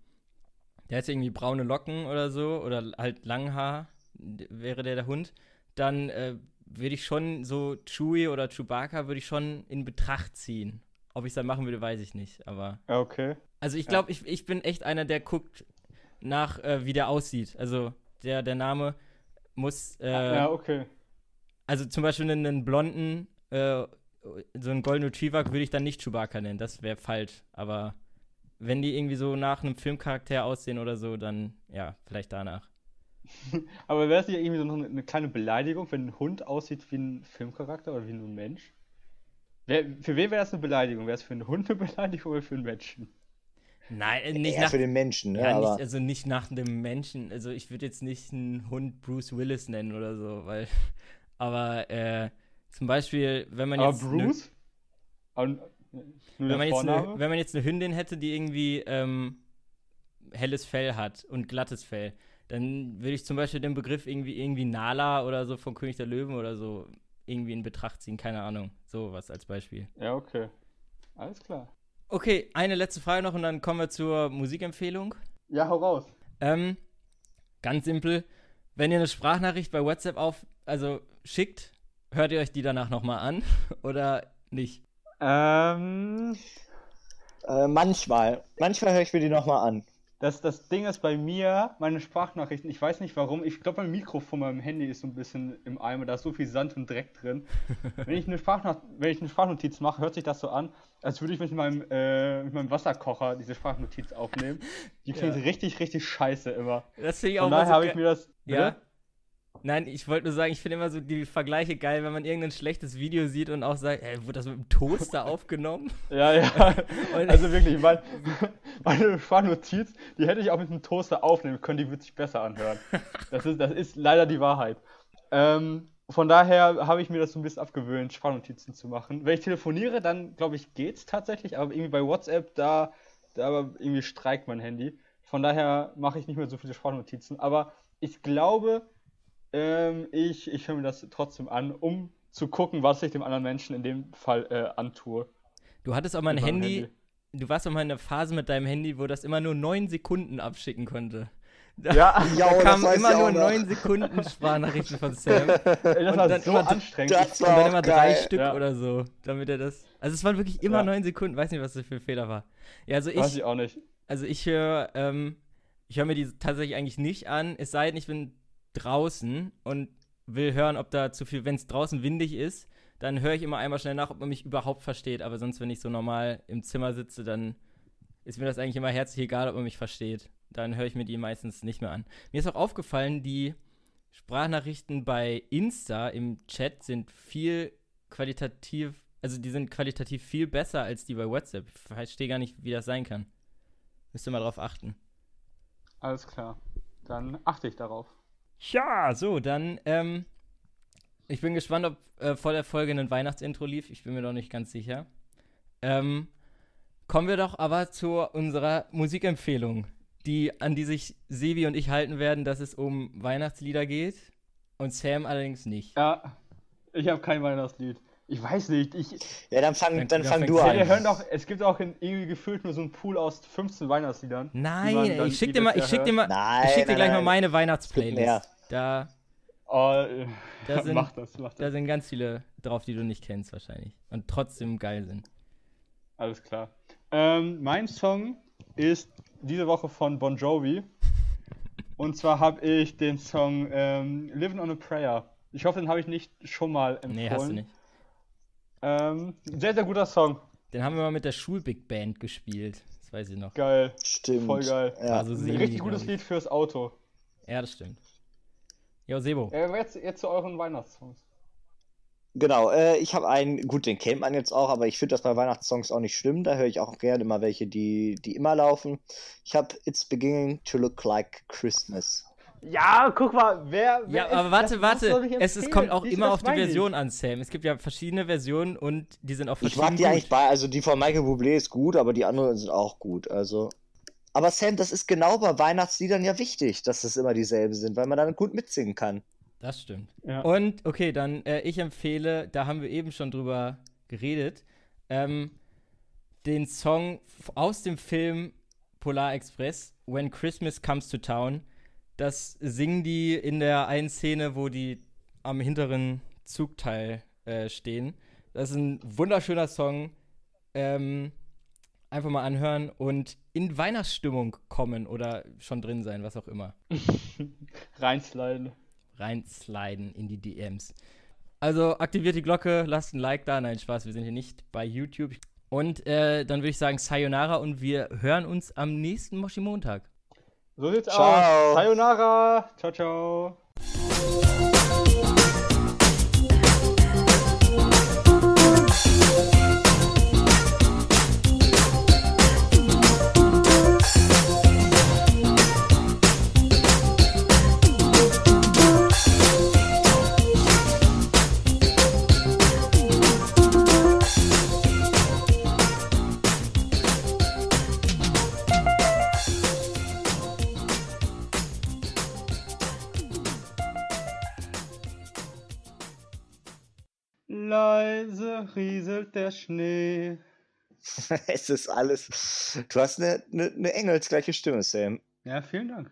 der hätte irgendwie braune Locken oder so, oder halt Langhaar, wäre der der Hund, dann äh, würde ich schon so Chewie oder Chewbacca würde ich schon in Betracht ziehen. Ob ich es dann machen würde, weiß ich nicht, aber Ja, okay. also ich glaube, ich, ich bin echt einer, der guckt nach, äh, wie der aussieht. Also der, der Name muss, äh, ja, okay. also zum Beispiel einen, einen blonden, äh, so einen Golden Retriever würde ich dann nicht Chewbacca nennen. Das wäre falsch. Aber wenn die irgendwie so nach einem Filmcharakter aussehen oder so, dann ja, vielleicht danach. Aber wäre es nicht irgendwie so noch eine kleine Beleidigung, wenn ein Hund aussieht wie ein Filmcharakter oder wie ein Mensch? Wer, für wen wäre das eine Beleidigung? Wäre es für einen Hund eine Beleidigung oder für einen Menschen? Nein, äh, nicht Eher nach, für den Menschen, ne? ja, aber nicht, also nicht nach dem Menschen. Also ich würde jetzt nicht einen Hund Bruce Willis nennen oder so, weil. Aber äh, zum Beispiel, wenn man Aber jetzt. ne- Bruce? Aber nur wenn man, jetzt eine, Vorname? wenn man jetzt eine Hündin hätte, die irgendwie ähm, helles Fell hat und glattes Fell, dann würde ich zum Beispiel den Begriff irgendwie, irgendwie Nala oder so von König der Löwen oder so irgendwie in Betracht ziehen. Keine Ahnung. Sowas als Beispiel. Ja, okay. Alles klar. Okay, eine letzte Frage noch und dann kommen wir zur Musikempfehlung. Ja, hau raus. Ähm, ganz simpel. Wenn ihr eine Sprachnachricht bei WhatsApp auf, also schickt, hört ihr euch die danach nochmal an oder nicht? Ähm, äh, manchmal. Manchmal höre ich mir die nochmal an. das, das Ding ist bei mir, meine Sprachnachrichten, ich weiß nicht warum, ich glaube, mein Mikro von meinem Handy ist so ein bisschen im Eimer, da ist so viel Sand und Dreck drin. wenn, ich eine Sprachnach wenn ich eine Sprachnotiz mache, hört sich das so an, als würde ich mit meinem, äh, mit meinem Wasserkocher diese Sprachnotiz aufnehmen. Die klingt Ja. richtig, richtig scheiße immer. Das finde ich auch Von daher so habe ich mir das. Ja. Nein, ich wollte nur sagen, ich finde immer so die Vergleiche geil, wenn man irgendein schlechtes Video sieht und auch sagt, ey, wurde das mit dem Toaster aufgenommen? Ja, ja. Also wirklich, mein, meine Sprachnotiz, die hätte ich auch mit einem Toaster aufnehmen können, die würde sich besser anhören. Das ist, das ist leider die Wahrheit. Ähm, von daher habe ich mir das so ein bisschen abgewöhnt, Sprachnotizen zu machen. Wenn ich telefoniere, dann glaube ich, geht's tatsächlich, aber irgendwie bei WhatsApp, da, da irgendwie streikt mein Handy. Von daher mache ich nicht mehr so viele Sprachnotizen. Aber ich glaube, ähm, ich, ich höre mir das trotzdem an, um zu gucken, was ich dem anderen Menschen in dem Fall äh, antue. Du hattest auch mal ein meinem Handy, du warst auch mal in einer Phase mit deinem Handy, wo das immer nur neun Sekunden abschicken konnte. Da, Ja, Ja, da das kamen immer nur neun Sekunden Sprachnachrichten von Sam. Das Und war dann so immer- anstrengend. das Und war dann auch immer drei geil. Stück Ja. oder so, damit er das. Also es waren wirklich immer Ja. neun Sekunden, weiß nicht, was das für ein Fehler war. Ja, also ich, weiß ich, ich auch nicht. also ich höre, ähm, ich höre mir die tatsächlich eigentlich nicht an, es sei denn, ich bin draußen und will hören, ob da zu viel, wenn es draußen windig ist, dann höre ich immer einmal schnell nach, ob man mich überhaupt versteht. Aber sonst, wenn ich so normal im Zimmer sitze, dann ist mir das eigentlich immer herzlich egal, ob man mich versteht. Dann höre ich mir die meistens nicht mehr an. Mir ist auch aufgefallen, die Sprachnachrichten bei Insta im Chat sind viel qualitativ, also die sind qualitativ viel besser als die bei WhatsApp. Ich verstehe gar nicht, wie das sein kann. Müsst ihr mal drauf achten. Alles klar. Dann achte ich darauf. Ja, so, dann, ähm, ich bin gespannt, ob äh, vor der Folge ein Weihnachtsintro lief. Ich bin mir noch nicht ganz sicher. Ähm, kommen wir doch aber zu unserer Musikempfehlung, die, an die sich Sebi und ich halten werden, dass es um Weihnachtslieder geht und Sam allerdings nicht. Ja, ich habe kein Weihnachtslied. Ich weiß nicht. Ich, Ja, dann fang, Dann- dann fang du Sam wir an. hören doch, es gibt auch in, irgendwie gefühlt nur so einen Pool aus 15 Weihnachtsliedern. Nein, ich schick dir mal, ich schick dir mal, Nein, ich schick dir nein, gleich mal nein. meine mehr. Weihnachtsplaylist. Da. Oh, äh, Da sind- mach das, mach da das. sind ganz viele drauf, die du nicht kennst wahrscheinlich und trotzdem geil sind. Alles klar. Ähm, mein Song ist diese Woche von Bon Jovi. Und zwar habe ich den Song ähm, Living on a Prayer. Ich hoffe, den habe ich nicht schon mal empfohlen. Nee, hast du nicht. Ähm, sehr, sehr guter Song. Den haben wir mal mit der Schulbig Band gespielt. Das weiß ich noch. Geil. Stimmt. Voll geil. Ja. Also Ein richtig gutes. Lied fürs Auto. Ja, das stimmt. Jo, Sebo. Äh, jetzt, jetzt zu euren Weihnachtssongs. Genau, äh, ich habe einen, gut, den kennt man jetzt auch, aber ich finde das bei Weihnachtssongs auch nicht schlimm. Da höre ich auch gerne immer welche, die, die immer laufen. Ich habe It's Beginning to Look Like Christmas. Ja, guck mal, wer. wer Ja, ist- aber warte, warte. ich Es, es empfehlen. kommt auch immer auf die ich. Version an, Sam. Es gibt ja verschiedene Versionen und die sind auch Ich verschieden mag die gut. eigentlich bei, also die von Michael Bublé ist gut, aber die anderen sind auch gut. Also. Aber Sam, das ist genau bei Weihnachtsliedern ja wichtig, dass es immer dieselben sind, weil man dann gut mitsingen kann. Das stimmt. Ja. Und okay, dann äh, ich empfehle, da haben wir eben schon drüber geredet, ähm, den Song aus dem Film Polar Express, When Christmas Comes to Town. Das singen die in der einen Szene, wo die am hinteren Zugteil äh, stehen. Das ist ein wunderschöner Song. Ähm, einfach mal anhören und in Weihnachtsstimmung kommen oder schon drin sein, was auch immer Reinsliden. reinsliden in die DMs. Also aktiviert die Glocke, lasst ein Like da. Nein, Spaß, wir sind hier nicht bei YouTube. Und äh, dann würde ich sagen Sayonara und wir hören uns am nächsten Moshi-Montag. So sieht's Ciao. aus. Sayonara. Ciao, ciao. Rieselt der Schnee. es ist alles. Du hast eine, eine, eine engelsgleiche Stimme, Sam. Ja, vielen Dank.